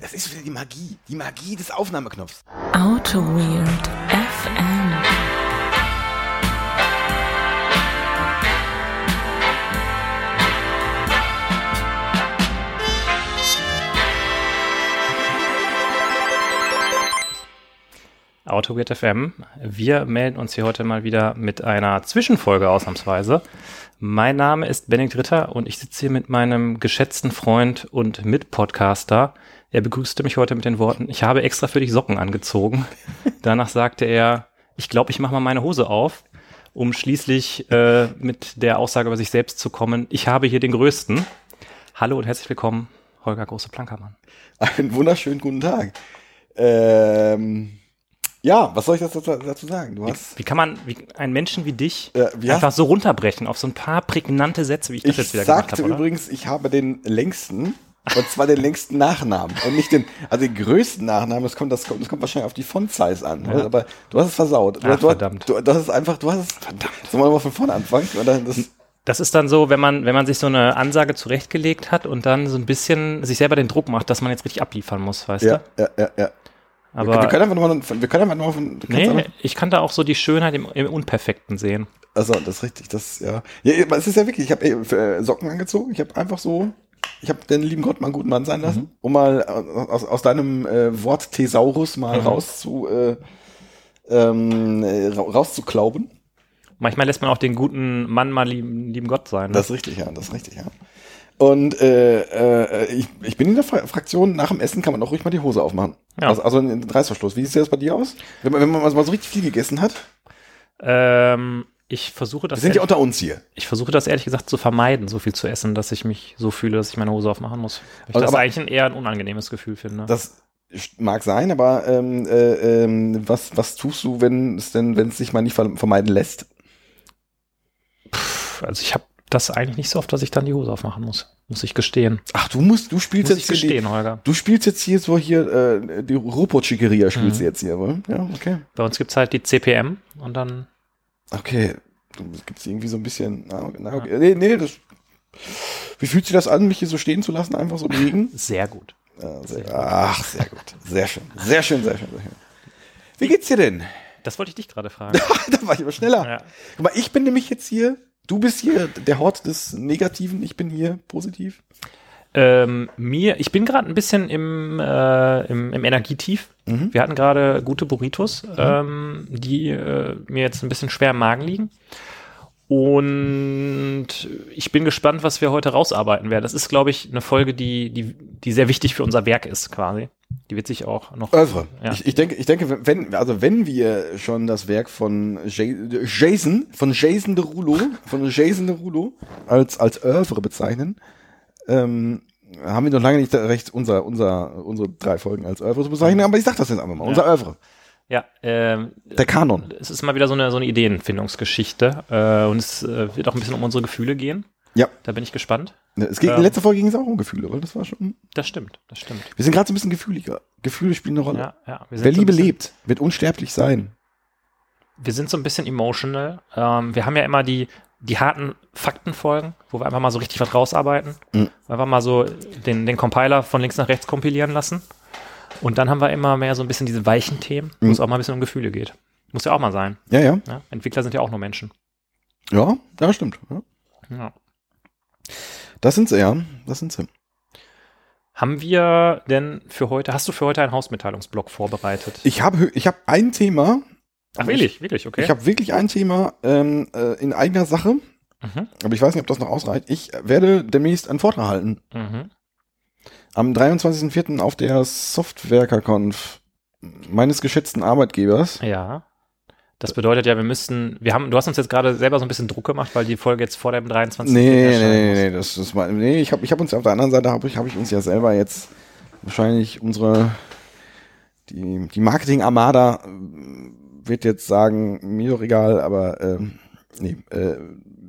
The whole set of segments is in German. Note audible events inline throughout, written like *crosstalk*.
Das ist wieder die Magie. Die Magie des Aufnahmeknopfs. Auto Weird FM. AutoWeird FM. Wir melden uns hier heute mal wieder mit einer Zwischenfolge ausnahmsweise. Mein Name ist Benedikt Ritter und ich sitze hier mit meinem geschätzten Freund und Mitpodcaster. Er begrüßte mich heute mit den Worten, ich habe extra für dich Socken angezogen. *laughs* Danach sagte er, ich glaube, ich mache mal meine Hose auf, um schließlich äh, mit der Aussage über sich selbst zu kommen, ich habe hier den Größten. Hallo und herzlich willkommen, Holger Große-Plankermann. Einen wunderschönen guten Tag. Ähm, ja, was soll ich dazu, dazu sagen? Hast, Wie kann man wie, einen Menschen wie dich Äh, wie einfach so runterbrechen auf so ein paar prägnante Sätze, wie ich das ich jetzt wieder gemacht sagte habe, oder? übrigens, ich habe den längsten, und zwar den längsten Nachnamen und nicht den, also den größten Nachnamen. Das kommt, das kommt, das kommt wahrscheinlich auf die Font-Size an. oder? Aber du hast es versaut. Ach, du, verdammt. Du, das ist einfach, du hast es. Verdammt. Sollen wir mal von vorne anfangen? Das, Das ist dann so, wenn man, wenn man sich so eine Ansage zurechtgelegt hat und dann so ein bisschen sich selber den Druck macht, dass man jetzt richtig abliefern muss, weißt ja, du? ja, ja, ja. Aber wir, können einfach nochmal, wir können einfach nochmal von, nee, einfach- ich kann da auch so die Schönheit im, im Unperfekten sehen. Also, das ist richtig, das, ja. Ja, aber es ist ja wirklich, ich habe äh, Socken angezogen, ich habe einfach so, ich habe den lieben Gott mal einen guten Mann sein lassen, um mal äh, aus, aus deinem äh, Wort Thesaurus mal raus zu, äh, ähm, äh, ra- rauszuklauben. Manchmal lässt man auch den guten Mann mal lieben, lieben Gott sein. Ne? Das ist richtig, ja, das ist richtig, ja. Und äh, äh, ich, ich bin in der Fra Fraktion, nach dem Essen kann man auch ruhig mal die Hose aufmachen. Ja. Also, also einen Reißverschluss. Wie sieht das bei dir aus? Wenn man, wenn man mal so richtig viel gegessen hat? ähm, ich versuche das Wir sind ja ehrlich, unter uns hier. ich versuche das ehrlich gesagt zu vermeiden, so viel zu essen, dass ich mich so fühle, dass ich meine Hose aufmachen muss. Weil Ich Also, das eigentlich ein eher ein unangenehmes Gefühl finde. Das mag sein, aber ähm, äh, ähm, was, was tust du, wenn es denn, wenn es sich mal nicht ver- vermeiden lässt? also ich habe das eigentlich nicht so oft, dass ich dann die Hose aufmachen muss. Muss ich gestehen. Ach, du musst, du spielst Muss ich jetzt hier die, gestehen, Holger. du spielst jetzt hier so hier äh, die Rupo-Chigeria spielst Mhm. du jetzt hier, wohl? Ja, okay. Bei uns gibt's halt die CPM und dann Okay. Gibt es irgendwie so ein bisschen. Na, na, okay. Nee, nee, das. Wie fühlt sich das an, mich hier so stehen zu lassen, einfach so liegen? *laughs* sehr gut. Ja, sehr, ach, sehr gut. Sehr schön. Sehr schön, sehr schön, sehr schön. Wie geht's dir denn? Das wollte ich dich gerade fragen. *laughs* da war ich aber schneller. ja. Guck mal, ich bin nämlich jetzt hier, du bist hier der Hort des Negativen, ich bin hier positiv. ähm, mir, ich bin gerade ein bisschen im, äh, im, im Energietief. Mhm. Wir hatten gerade gute Burritos, ähm, die äh, mir jetzt ein bisschen schwer im Magen liegen. Und ich bin gespannt, was wir heute rausarbeiten werden. Das ist, glaube ich, eine Folge, die, die, die sehr wichtig für unser Werk ist, quasi. Die wird sich auch noch. Oeuvre. Ja. Ich, ich denke, ich denke, wenn, also wenn wir schon das Werk von Ja- Jason, von Jason Derulo, von Jason Derulo als, als Oeuvre bezeichnen, ähm, haben wir noch lange nicht recht, unser, unser, unsere drei Folgen als Oeuvre zu bezeichnen, aber ich sag das jetzt einfach mal, unser Oeuvre. Ja, ähm, Der Kanon. es ist mal wieder so eine, so eine Ideenfindungsgeschichte. Äh, und es äh, wird auch ein bisschen um unsere Gefühle gehen. Ja. Da bin ich gespannt. Es ging, Ja. in letzter Folge ging es auch um Gefühle, oder? Das war schon. Das stimmt, das stimmt. Wir sind gerade so ein bisschen gefühliger. Gefühle spielen eine Rolle. Ja, ja. Wer so Liebe bisschen- lebt, wird unsterblich sein. wir sind so ein bisschen emotional. Ähm, wir haben ja immer die, die harten Faktenfolgen, wo wir einfach mal so richtig was rausarbeiten. Mhm. Einfach mal so den, den Compiler von links nach rechts kompilieren lassen. Und dann haben wir immer mehr so ein bisschen diese weichen Themen, wo Mhm. es auch mal ein bisschen um Gefühle geht. Muss ja auch mal sein. Ja, ja. Ja? Entwickler sind ja auch nur Menschen. Ja, ja, stimmt. Ja. Ja. Das sind sie, ja. Das sind sie. Haben wir denn für heute, hast du für heute einen Hausmitteilungsblock vorbereitet? Ich habe ich hab ein Thema. Ach, wirklich, wirklich, okay. Ich habe wirklich ein Thema ähm, äh, in eigener Sache, mhm. aber ich weiß nicht, ob das noch ausreicht. Ich werde demnächst einen Vortrag halten. Mhm. Am 23.04. auf der Softwerker-Conf meines geschätzten Arbeitgebers. Ja. Das bedeutet ja, wir müssten, wir haben, du hast uns jetzt gerade selber so ein bisschen Druck gemacht, weil die Folge jetzt vor dem 23. Nee, nee, nee, nee, das, das war, nee, ich habe ich hab uns auf der anderen Seite habe ich, hab ich uns ja selber jetzt wahrscheinlich unsere die, die Marketing Armada äh, wird jetzt sagen, mir doch egal, aber ähm, nee, äh,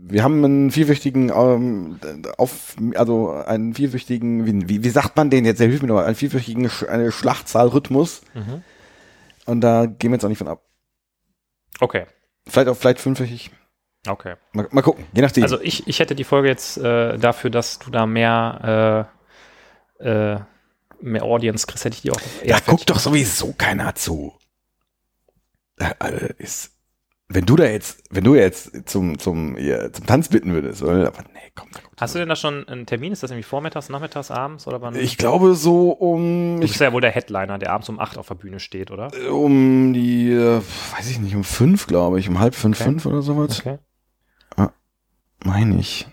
wir haben einen vierwöchigen ähm, auf also einen vierwöchigen wie, wie, wie sagt man den jetzt? Der hilft mir noch einen vierwöchigen Sch eine Schlachtzahlrhythmus Mhm. und da gehen wir jetzt auch nicht von ab. Okay, Vielleicht auch vielleicht fünfwöchig. okay. Mal, mal gucken, je nachdem. Also ich, ich hätte die Folge jetzt äh, dafür, dass du da mehr äh, äh, mehr Audience kriegst, hätte ich die auch. Da eher guckt doch sowieso keiner zu. Da, also ist, wenn du da jetzt, wenn du jetzt zum, zum, hier, zum Tanz bitten würdest, oder? aber nee, komm, da guckt Hast du denn da schon einen Termin? Ist das irgendwie vormittags, nachmittags, abends oder wann? Ich glaube so um, du ich, bist ja wohl der Headliner, der abends um 8 auf der Bühne steht, oder? um die, äh, weiß ich nicht, um fünf, glaube ich, um halb fünf, Okay. fünf oder sowas. Okay. Meine ich.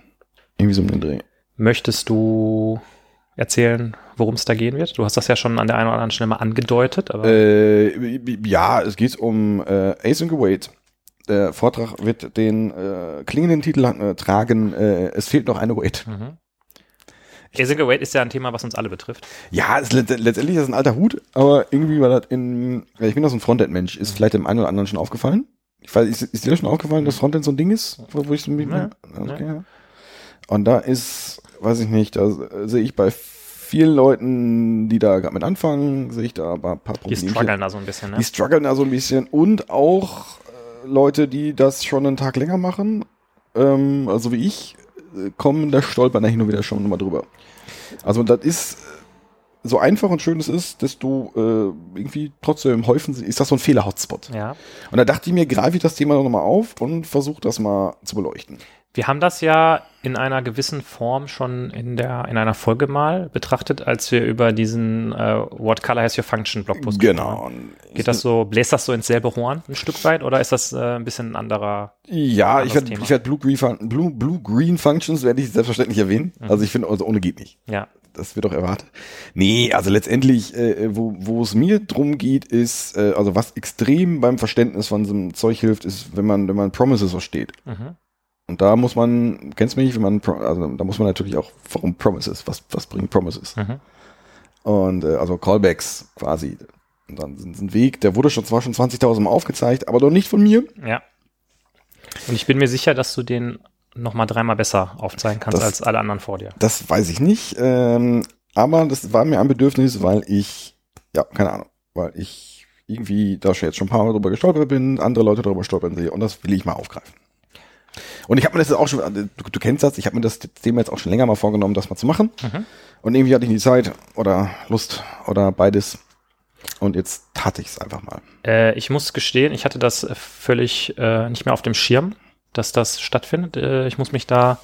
Irgendwie so um den Dreh. Möchtest du erzählen, worum es da gehen wird? Du hast das ja schon an der einen oder anderen Stelle mal angedeutet, aber Äh, ja, es geht um äh, Ace and Wait. Der Vortrag wird den äh, klingenden Titel äh, tragen, äh, es fehlt noch eine Wait. mhm. Async Await ist ja ein Thema, was uns alle betrifft. Ja, es, let- letztendlich ist das ein alter Hut, aber irgendwie war das in, ich bin das ein Frontend-Mensch, ist vielleicht dem einen oder anderen schon aufgefallen. Ich weiß, ist, ist dir schon aufgefallen, dass Frontend so ein Ding ist, wo, wo ich so ein Ja, okay, ja. Und da ist, weiß ich nicht, da sehe ich bei vielen Leuten, die da gerade mit anfangen, sehe ich da ein paar, paar Die strugglen da so ein bisschen, ne? Die strugglen da so ein bisschen und auch äh, Leute, die das schon einen Tag länger machen, ähm, also wie ich, äh, kommen, da stolpern da hin und wieder schon mal drüber. Also das ist äh, so einfach und schön es ist, desto äh, irgendwie trotzdem häufen ist das so ein Fehler-Hotspot. Ja. Und da dachte ich mir, greife ich das Thema nochmal auf und versuche das mal zu beleuchten. Wir haben das ja in einer gewissen Form schon in der in einer Folge mal betrachtet, als wir über diesen äh, What Color Has Your Function Blogpost Genau. haben. Geht das so, bläst das so ins selbe Horn ein Stück weit oder ist das äh, ein bisschen ein anderer? Ja, anderes ich werde ich werd Blue, Green Blue, Blue Green Functions werde ich selbstverständlich erwähnen. Mhm. Also ich finde, also ohne geht nicht. Ja. Das wird doch erwartet. Nee, also letztendlich, äh, wo, wo es mir drum geht, ist, äh, also was extrem beim Verständnis von so einem Zeug hilft, ist, wenn man, wenn man Promises versteht. Mhm. Und da muss man, kennst du mich, wenn man, also da muss man natürlich auch, warum Promises, was, was bringen Promises? Mhm. Und äh, also Callbacks quasi. Und dann sind ein Weg, der wurde schon zwar schon 20.000 Mal aufgezeigt, aber doch nicht von mir. Ja. Und ich bin mir sicher, dass du den noch mal dreimal besser aufzeigen kannst Das- als alle anderen vor dir. Das weiß ich nicht. Ähm, aber das war mir ein Bedürfnis, weil ich, ja, keine Ahnung, weil ich irgendwie da schon jetzt schon ein paar Mal drüber gestolpert bin, andere Leute drüber stolpern sehe und das will ich mal aufgreifen. Und ich habe mir das jetzt auch schon, du, du kennst das, ich habe mir das Thema jetzt auch schon länger mal vorgenommen, das mal zu machen. Mhm. Und irgendwie hatte ich die Zeit oder Lust oder beides. Und jetzt tat ich es einfach mal. Äh, ich muss gestehen, ich hatte das völlig äh, nicht mehr auf dem Schirm, dass das stattfindet. Äh, ich muss mich da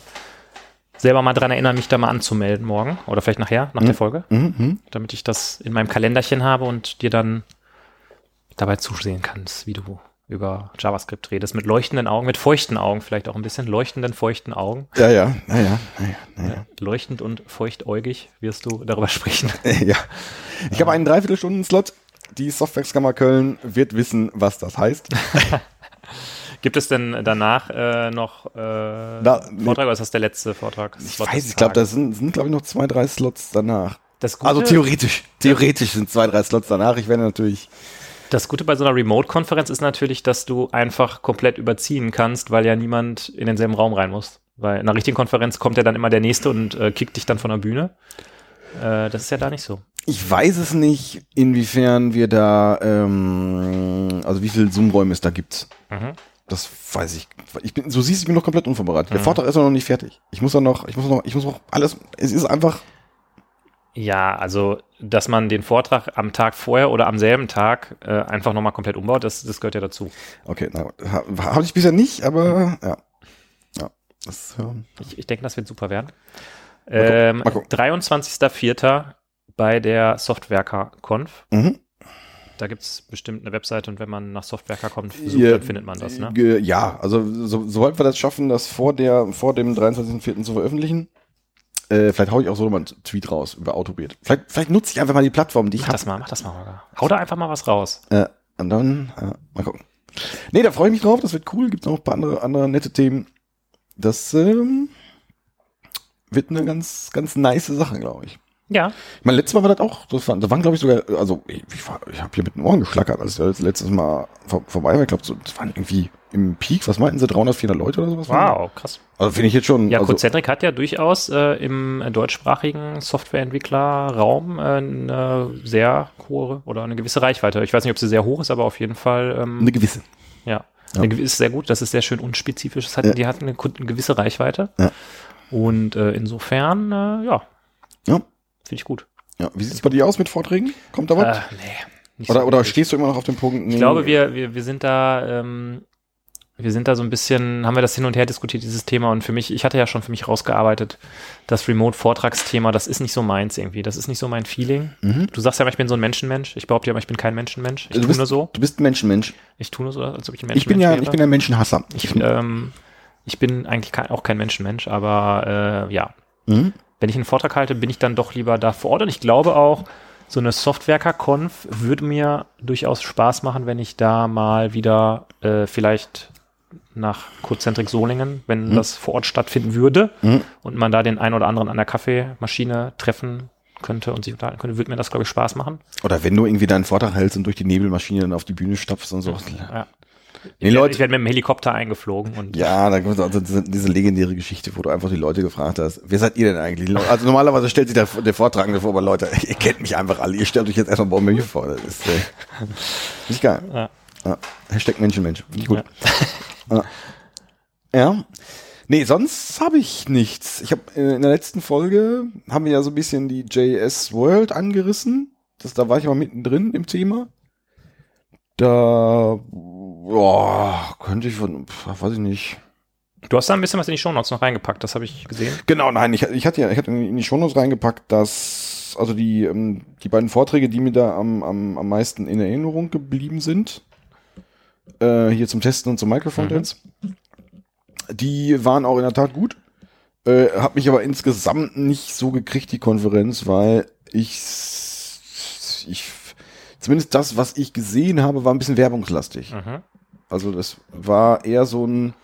selber mal dran erinnern, mich da mal anzumelden morgen oder vielleicht nachher, nach der Folge, Mhm, mhm. damit ich das in meinem Kalenderchen habe und dir dann dabei zusehen kannst, wie du über JavaScript redest, mit leuchtenden Augen, mit feuchten Augen, vielleicht auch ein bisschen leuchtenden, feuchten Augen. Ja, ja, naja, naja, naja. Leuchtend und feuchtäugig wirst du darüber *laughs* sprechen. *laughs* ja. Ich habe einen Dreiviertelstunden-Slot. Die Softwareskammer Köln wird wissen, was das heißt. *laughs* Gibt es denn danach äh, noch äh, Da-. Vortrag oder ist das der letzte Vortrag? Ich weiß, ich glaube, da sind, sind glaube ich, noch zwei, drei Slots danach. Also theoretisch. Theoretisch sind zwei, drei Slots danach. Ich werde natürlich. Das Gute bei so einer Remote-Konferenz ist natürlich, dass du einfach komplett überziehen kannst, weil ja niemand in denselben Raum rein muss. Weil in einer richtigen Konferenz kommt ja dann immer der Nächste und äh, kickt dich dann von der Bühne. Äh, das ist ja da nicht so. Ich weiß es nicht, inwiefern wir da, ähm, also wie viel Zoom-Räume es da gibt. Mhm. Das weiß ich. Ich bin, so siehst du, ich bin noch komplett unvorbereitet. Der Vortrag ist noch nicht fertig. Ich muss da noch, ich muss noch, ich muss noch alles. Es ist einfach. Ja, also, dass man den Vortrag am Tag vorher oder am selben Tag äh, einfach nochmal komplett umbaut, das, das gehört ja dazu. Okay, na, ha- habe ich bisher nicht, aber ja. Ja. Das, ähm, Ich, ich denke, das wird super werden. Ähm, mal gucken. 23.04. bei der Softwerker-Conf. mhm. Da gibt es bestimmt eine Webseite und wenn man nach Softwerker-Conf sucht, Ja, dann findet man das, ne? Ja, also so, sobald wir das schaffen, das vor der vor dem 23.04. zu veröffentlichen, äh, vielleicht hau ich auch so mal einen Tweet raus über Autobet. Vielleicht, vielleicht nutze ich einfach mal die Plattform, die ich Mach habe. das mal, mach das mal, Holger. Hau da einfach mal was raus. Äh, und dann, äh, mal gucken. Nee, da freue ich mich drauf, das wird cool. Gibt noch ein paar andere, andere nette Themen. Das ähm, wird eine ganz, ganz nice Sache, glaube ich. Ja. Ich meine, letztes Mal war das auch, das waren, das waren glaube ich sogar, also ich, ich, habe hier mit den Ohren geschlackert, als das letztes Mal vor, vorbei war. Ich glaube, so, das waren irgendwie im Peak, was meinten sie, 300, 400 Leute oder sowas? Wow, krass. Also finde ich jetzt schon. Ja, also, Concentric hat ja durchaus äh, im deutschsprachigen Softwareentwicklerraum äh, eine sehr hohe oder eine gewisse Reichweite. Ich weiß nicht, ob sie sehr hoch ist, aber auf jeden Fall, ähm, eine gewisse. ja. Ja. Eine ist sehr gut, das ist sehr schön unspezifisch. Es hat, Ja. Die hat eine, eine gewisse Reichweite. Ja. Und äh, insofern, äh, Ja. Finde ich gut. Ja, wie sieht's bei dir aus mit Vorträgen? Kommt da was? Äh, nee. oder so oder stehst du immer noch auf dem Punkt? nee, Ich glaube, wir, wir, wir sind da, ähm, wir sind da so ein bisschen, haben wir das hin und her diskutiert, dieses Thema. Und für mich, ich hatte ja schon für mich rausgearbeitet, das Remote-Vortragsthema, das ist nicht so meins irgendwie. Das ist nicht so mein Feeling. Du sagst ja immer, ich bin so ein Menschenmensch. Ich behaupte ja immer, ich bin kein Menschenmensch. Ich du tue bist, nur so. Du bist ein Menschenmensch. Ich tue nur so, als ob ich ein Menschenmensch Ich bin ja, wäre. ich bin ein Menschenhasser. Ich, ähm, ich bin eigentlich kein, auch kein Menschenmensch, aber äh, ja. Mhm. Wenn ich einen Vortrag halte, bin ich dann doch lieber da vor Ort. Und ich glaube auch, so eine Softwerker-Conf würde mir durchaus Spaß machen, wenn ich da mal wieder äh, vielleicht nach Codecentrik Solingen, wenn das vor Ort stattfinden würde Mhm. und man da den einen oder anderen an der Kaffeemaschine treffen könnte und sich unterhalten könnte, würde mir das, glaube ich, Spaß machen. Oder wenn du irgendwie deinen Vortrag hältst und durch die Nebelmaschine dann auf die Bühne stapfst und so. Ja. Ich, Leute- ich werde mit dem Helikopter eingeflogen und Ja, da gibt es also diese, diese legendäre Geschichte, wo du einfach die Leute gefragt hast, wer seid ihr denn eigentlich? Also normalerweise stellt sich der, der Vortragende vor, aber Leute, *laughs* ihr kennt mich einfach alle, ihr stellt euch jetzt erstmal bei mir vor. Das ist äh, nicht geil. Ja. Ja. Hashtag Menschenmensch. Finde ich gut. Ja. ja. Nee, sonst habe ich nichts. Ich habe äh, in der letzten Folge haben wir ja so ein bisschen die JS World angerissen. Das, da war ich mal mittendrin im Thema. Da boah, könnte ich von, weiß ich nicht. Du hast da ein bisschen was in die Shownotes noch reingepackt, das habe ich gesehen. Genau, nein, ich, ich hatte ja, ich hatte in die Shownotes reingepackt, dass also die, ähm, die beiden Vorträge, die mir da am, am, am meisten in Erinnerung geblieben sind, äh, hier zum Testen und zum Microfrontends, die waren auch in der Tat gut. Äh, hab mich aber insgesamt nicht so gekriegt, die Konferenz, weil ich, ich, zumindest das, was ich gesehen habe, war ein bisschen werbungslastig. Mhm. Also das war eher so ein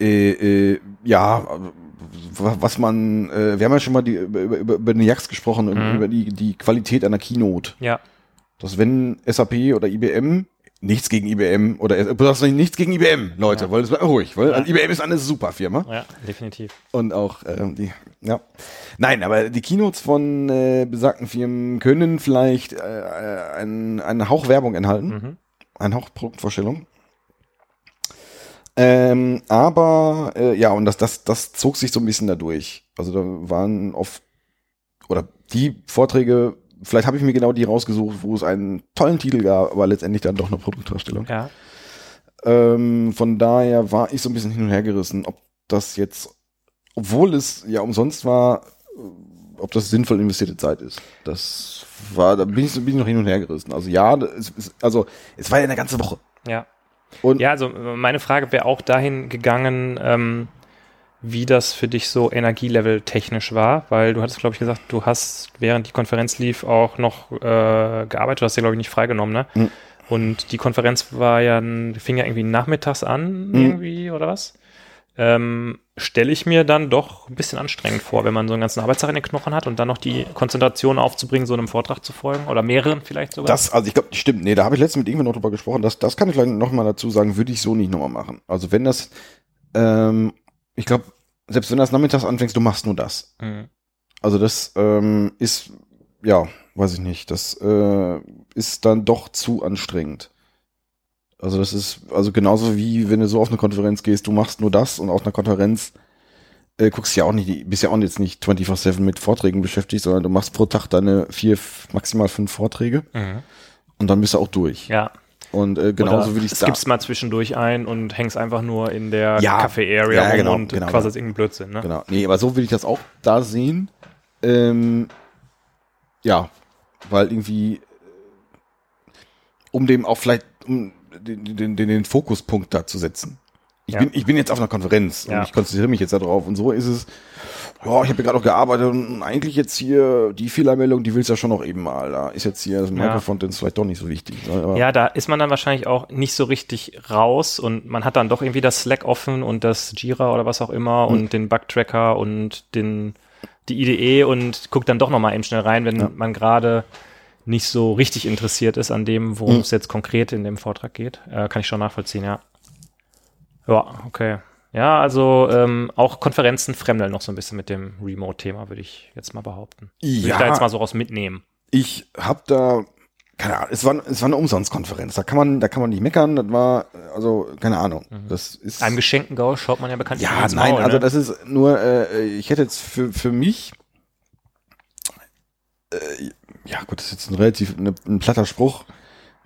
äh, äh, ja, wa- was man, äh, wir haben ja schon mal die, über, über, über den Jax gesprochen, und Mhm. über die, die Qualität einer Keynote. Ja, Dass wenn SAP oder IBM, nichts gegen IBM, oder äh, du hast nichts gegen IBM, Leute, Ja. das war ruhig, weil Ja. IBM ist eine super Firma. ja, definitiv. Und auch ähm, die, ja. Nein, aber die Keynotes von äh, besagten Firmen können vielleicht äh, äh, einen, einen Hauch Werbung enthalten. Mhm. Eine Hauptproduktvorstellung. Ähm, aber äh, ja, und das, das, das zog sich so ein bisschen dadurch. Also da waren oft, oder die Vorträge, vielleicht habe ich mir genau die rausgesucht, wo es einen tollen Titel gab, aber letztendlich dann doch eine Produktvorstellung. Ja, Ähm, von daher war ich so ein bisschen hin und her gerissen, ob das jetzt, obwohl es ja umsonst war, ob das sinnvoll investierte Zeit ist. Das war, da bin ich bin ich noch hin und her gerissen. Also ja, es, es, also es war ja eine ganze Woche. ja. Und Ja, also meine Frage wäre auch dahin gegangen, ähm, wie das für dich so Energielevel technisch war, weil du hattest, glaube ich, gesagt, du hast, während die Konferenz lief, auch noch äh, gearbeitet, du hast ja, glaube ich, nicht freigenommen, ne? Mhm. Und die Konferenz war ja, fing ja irgendwie nachmittags an, Mhm. irgendwie, oder was? Ähm, Stelle ich mir dann doch ein bisschen anstrengend vor, wenn man so einen ganzen Arbeitstag in den Knochen hat und dann noch die Konzentration aufzubringen, so einem Vortrag zu folgen oder mehreren vielleicht sogar. das, also ich glaube, stimmt, nee, da habe ich letztens mit irgendwann noch drüber gesprochen. Das, das kann ich vielleicht noch mal dazu sagen, würde ich so nicht nochmal machen. Also wenn das, ähm, ich glaube, selbst wenn das nachmittags anfängst, du machst nur das. Mhm. Also das ähm, ist, ja, weiß ich nicht, das äh, ist dann doch zu anstrengend. Also das ist, also genauso wie wenn du so auf eine Konferenz gehst, du machst nur das und auf einer Konferenz äh, guckst ja auch nicht, bist ja auch jetzt nicht 24-7 mit Vorträgen beschäftigt, sondern du machst pro Tag deine vier, maximal fünf Vorträge Mhm. und dann bist du auch durch. Ja, Und äh, genauso Oder würde ich es gibt's mal zwischendurch ein und hängst einfach nur in der Ja. Café-Area Ja, genau, und genau, quasi genau. als irgendein Blödsinn, ne? Genau. Nee, aber so will ich das auch da sehen. Ähm, ja, weil irgendwie, äh, um dem auch vielleicht, um den, den, den, den Fokuspunkt da zu setzen. Ich, Ja. bin, ich bin jetzt auf einer Konferenz Ja. und ich konzentriere mich jetzt darauf. Und so ist es, ja, ich habe ja gerade auch gearbeitet und eigentlich jetzt hier die Fehlermeldung, die willst du ja schon noch eben mal. Da ist jetzt hier das Ja. Microfrontends vielleicht doch nicht so wichtig. ne? Ja, da ist man dann wahrscheinlich auch nicht so richtig raus und man hat dann doch irgendwie das Slack offen und das Jira oder was auch immer Mhm. und den Bugtracker und den, die IDE und guckt dann doch nochmal eben schnell rein, wenn Ja. man gerade nicht so richtig interessiert ist an dem, worum Mhm. es jetzt konkret in dem Vortrag geht. Äh, kann ich schon nachvollziehen, ja. Ja, okay. Ja, also ähm, auch Konferenzen fremdeln noch so ein bisschen mit dem Remote-Thema, würde ich jetzt mal behaupten. Würde ich Ja. da jetzt mal so raus mitnehmen. ich habe da keine Ahnung, es war, es war eine Umsonstkonferenz. Da kann man, da kann man nicht meckern. Das war, also, keine Ahnung. Das ist. Einem geschenkten Gau schaut man ja bekanntlich ja, nein, Maul, also ne? das ist nur, äh, ich hätte jetzt für, für mich äh, ja gut, das ist jetzt ein relativ ne, ein platter Spruch.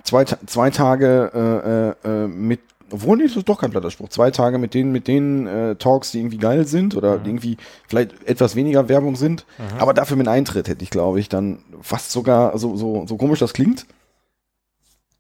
Zwei, zwei Tage äh, äh, äh, mit, obwohl nee, das ist doch kein platter Spruch. Zwei Tage mit denen, mit denen äh, Talks, die irgendwie geil sind oder die irgendwie vielleicht etwas weniger Werbung sind, aber dafür mit Eintritt hätte ich, glaube ich, dann fast sogar so so so komisch das klingt,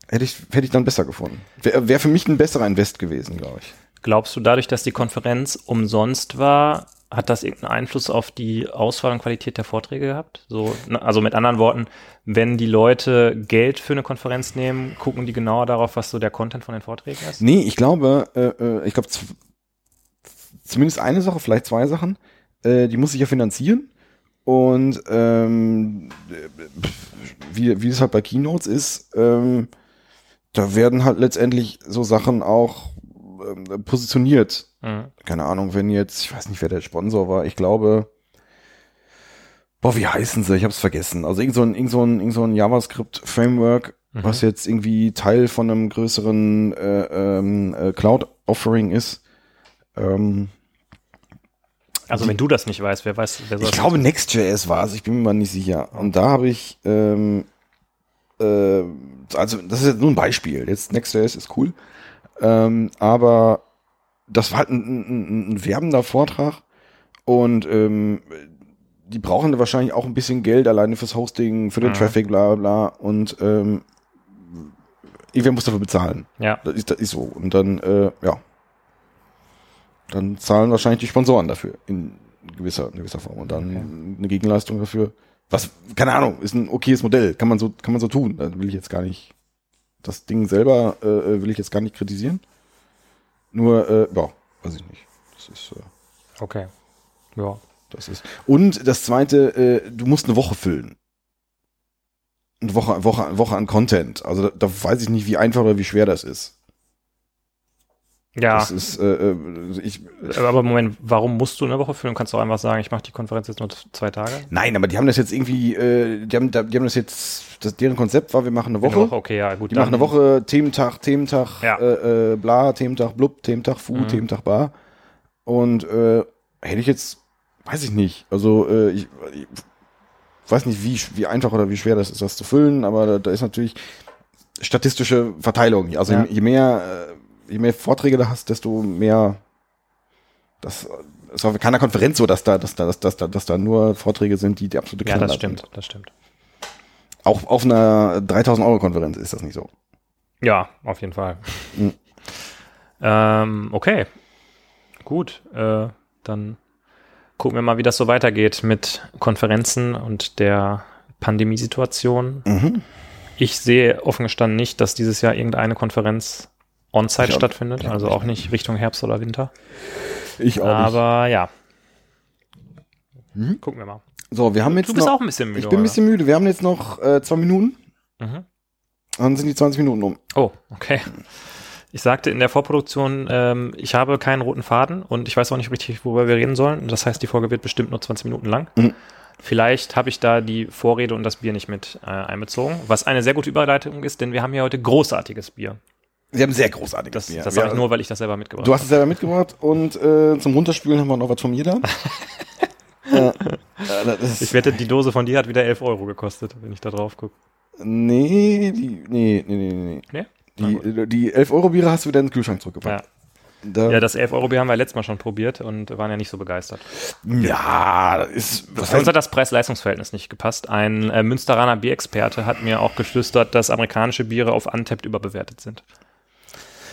hätte ich hätte ich dann besser gefunden. Wäre wär für mich ein besserer Invest gewesen, glaube ich. Glaubst du, dadurch, dass die Konferenz umsonst war, hat das irgendeinen Einfluss auf die Auswahl und Qualität der Vorträge gehabt? So, also mit anderen Worten, wenn die Leute Geld für eine Konferenz nehmen, gucken die genauer darauf, was so der Content von den Vorträgen ist? Nee, ich glaube, äh, äh, ich glaube zumindest eine Sache, vielleicht zwei Sachen, äh, die muss ich ja finanzieren. Und ähm, äh, wie, wie es halt bei Keynotes ist, ähm, da werden halt letztendlich so Sachen auch ähm, positioniert. Mhm. Keine Ahnung, wenn jetzt, ich weiß nicht, wer der Sponsor war, ich glaube, boah, wie heißen sie? Ich hab's vergessen. Also irgend so ein, irgend so ein, irgend so ein JavaScript-Framework, Mhm. was jetzt irgendwie Teil von einem größeren äh, ähm, äh, Cloud-Offering ist. Ähm, Also wenn du das nicht weißt, wer weiß, wer soll ich glaube, Next.js war es, ich bin mir mal nicht sicher. Und da habe ich, ähm, äh, also das ist jetzt nur ein Beispiel. Jetzt Next.js ist cool. Ähm, aber das war halt ein, ein, ein werbender Vortrag und ähm, die brauchen wahrscheinlich auch ein bisschen Geld alleine fürs Hosting, für den Mhm. Traffic, bla bla. Und ähm, irgendwer muss dafür bezahlen. Ja, Das ist, das ist so. Und dann, äh, ja. Dann zahlen wahrscheinlich die Sponsoren dafür in gewisser, in gewisser Form. Und dann eine Gegenleistung dafür. Was, keine Ahnung, ist ein okayes Modell. Kann man so, kann man so tun. Da will ich jetzt gar nicht, das Ding selber äh, äh, will ich jetzt gar nicht kritisieren. Nur, äh, ja, weiß ich nicht. Das ist, äh, okay. Ja. das ist. Und das zweite, äh, du musst eine Woche füllen. Eine Woche, Woche, Woche an Content. Also da, da weiß ich nicht, wie einfach oder wie schwer das ist. Ja, Das ist, äh, äh, ich, aber Moment, warum musst du eine Woche füllen? Kannst du auch einfach sagen, ich mache die Konferenz jetzt nur zwei Tage? nein, aber die haben das jetzt irgendwie, äh, die haben, die haben das jetzt, das, deren Konzept war, wir machen eine Woche. Eine Woche, okay, ja, gut. Die machen eine Woche Thementag, Thementag, Ja. äh, äh, bla, Thementag, blub, Thementag, fu, Mhm. Thementag, bar. Und äh, hätte ich jetzt, weiß ich nicht. Also äh, ich, ich weiß nicht, wie, wie einfach oder wie schwer das ist, das zu füllen, aber da, da ist natürlich statistische Verteilung. Also Ja. je, je mehr, äh, je mehr Vorträge du hast, desto mehr das es war bei keiner Konferenz so, dass da, dass da, dass, dass, da, dass da nur Vorträge sind, die die absolute Ja, das Knaller stimmt, sind. das stimmt. Auch auf einer 3000 Euro Konferenz ist das nicht so. Ja, auf jeden Fall. Mhm. Ähm, okay. Gut, äh, dann gucken wir mal, wie das so weitergeht mit Konferenzen und der Pandemiesituation. Mhm. Ich sehe offen gestanden nicht, dass dieses Jahr irgendeine Konferenz on-site stattfindet, auch also nicht. auch nicht Richtung Herbst oder Winter. Ich auch nicht. Aber ja. Mhm. Gucken wir mal. So, wir haben jetzt Du bist noch, auch ein bisschen müde. ich bin ein bisschen müde. Wir haben jetzt noch äh, zwei Minuten. Mhm. Dann sind die 20 Minuten um. Oh, okay. Ich sagte in der Vorproduktion, ähm, ich habe keinen roten Faden und ich weiß auch nicht richtig, worüber wir reden sollen. Das heißt, die Folge wird bestimmt nur 20 Minuten lang. Mhm. Vielleicht habe ich da die Vorrede und das Bier nicht mit äh, einbezogen, was eine sehr gute Überleitung ist, denn wir haben hier heute großartiges Bier. Sie haben sehr großartiges Das, Bier. das sage ich nur, weil ich das selber mitgebracht Du hast es selber mitgebracht und äh, zum Runterspülen haben wir noch was von mir da. *laughs* äh, äh, ist, Ich wette, die Dose von dir hat wieder 11 Euro gekostet, wenn ich da drauf gucke. nee, die, nee, nee, nee, nee. Nee? Die, die 11 Euro Biere hast du wieder in den Kühlschrank Ja. zurückgepackt. Da, ja, das 11 Euro Bier haben wir letztes Mal schon probiert und waren ja nicht so begeistert. ja, das ist, was Für uns hat das Preis-Leistungs-Verhältnis nicht gepasst. Ein äh, Münsteraner Bierexperte hat mir auch geflüstert, dass amerikanische Biere auf Untapped überbewertet sind.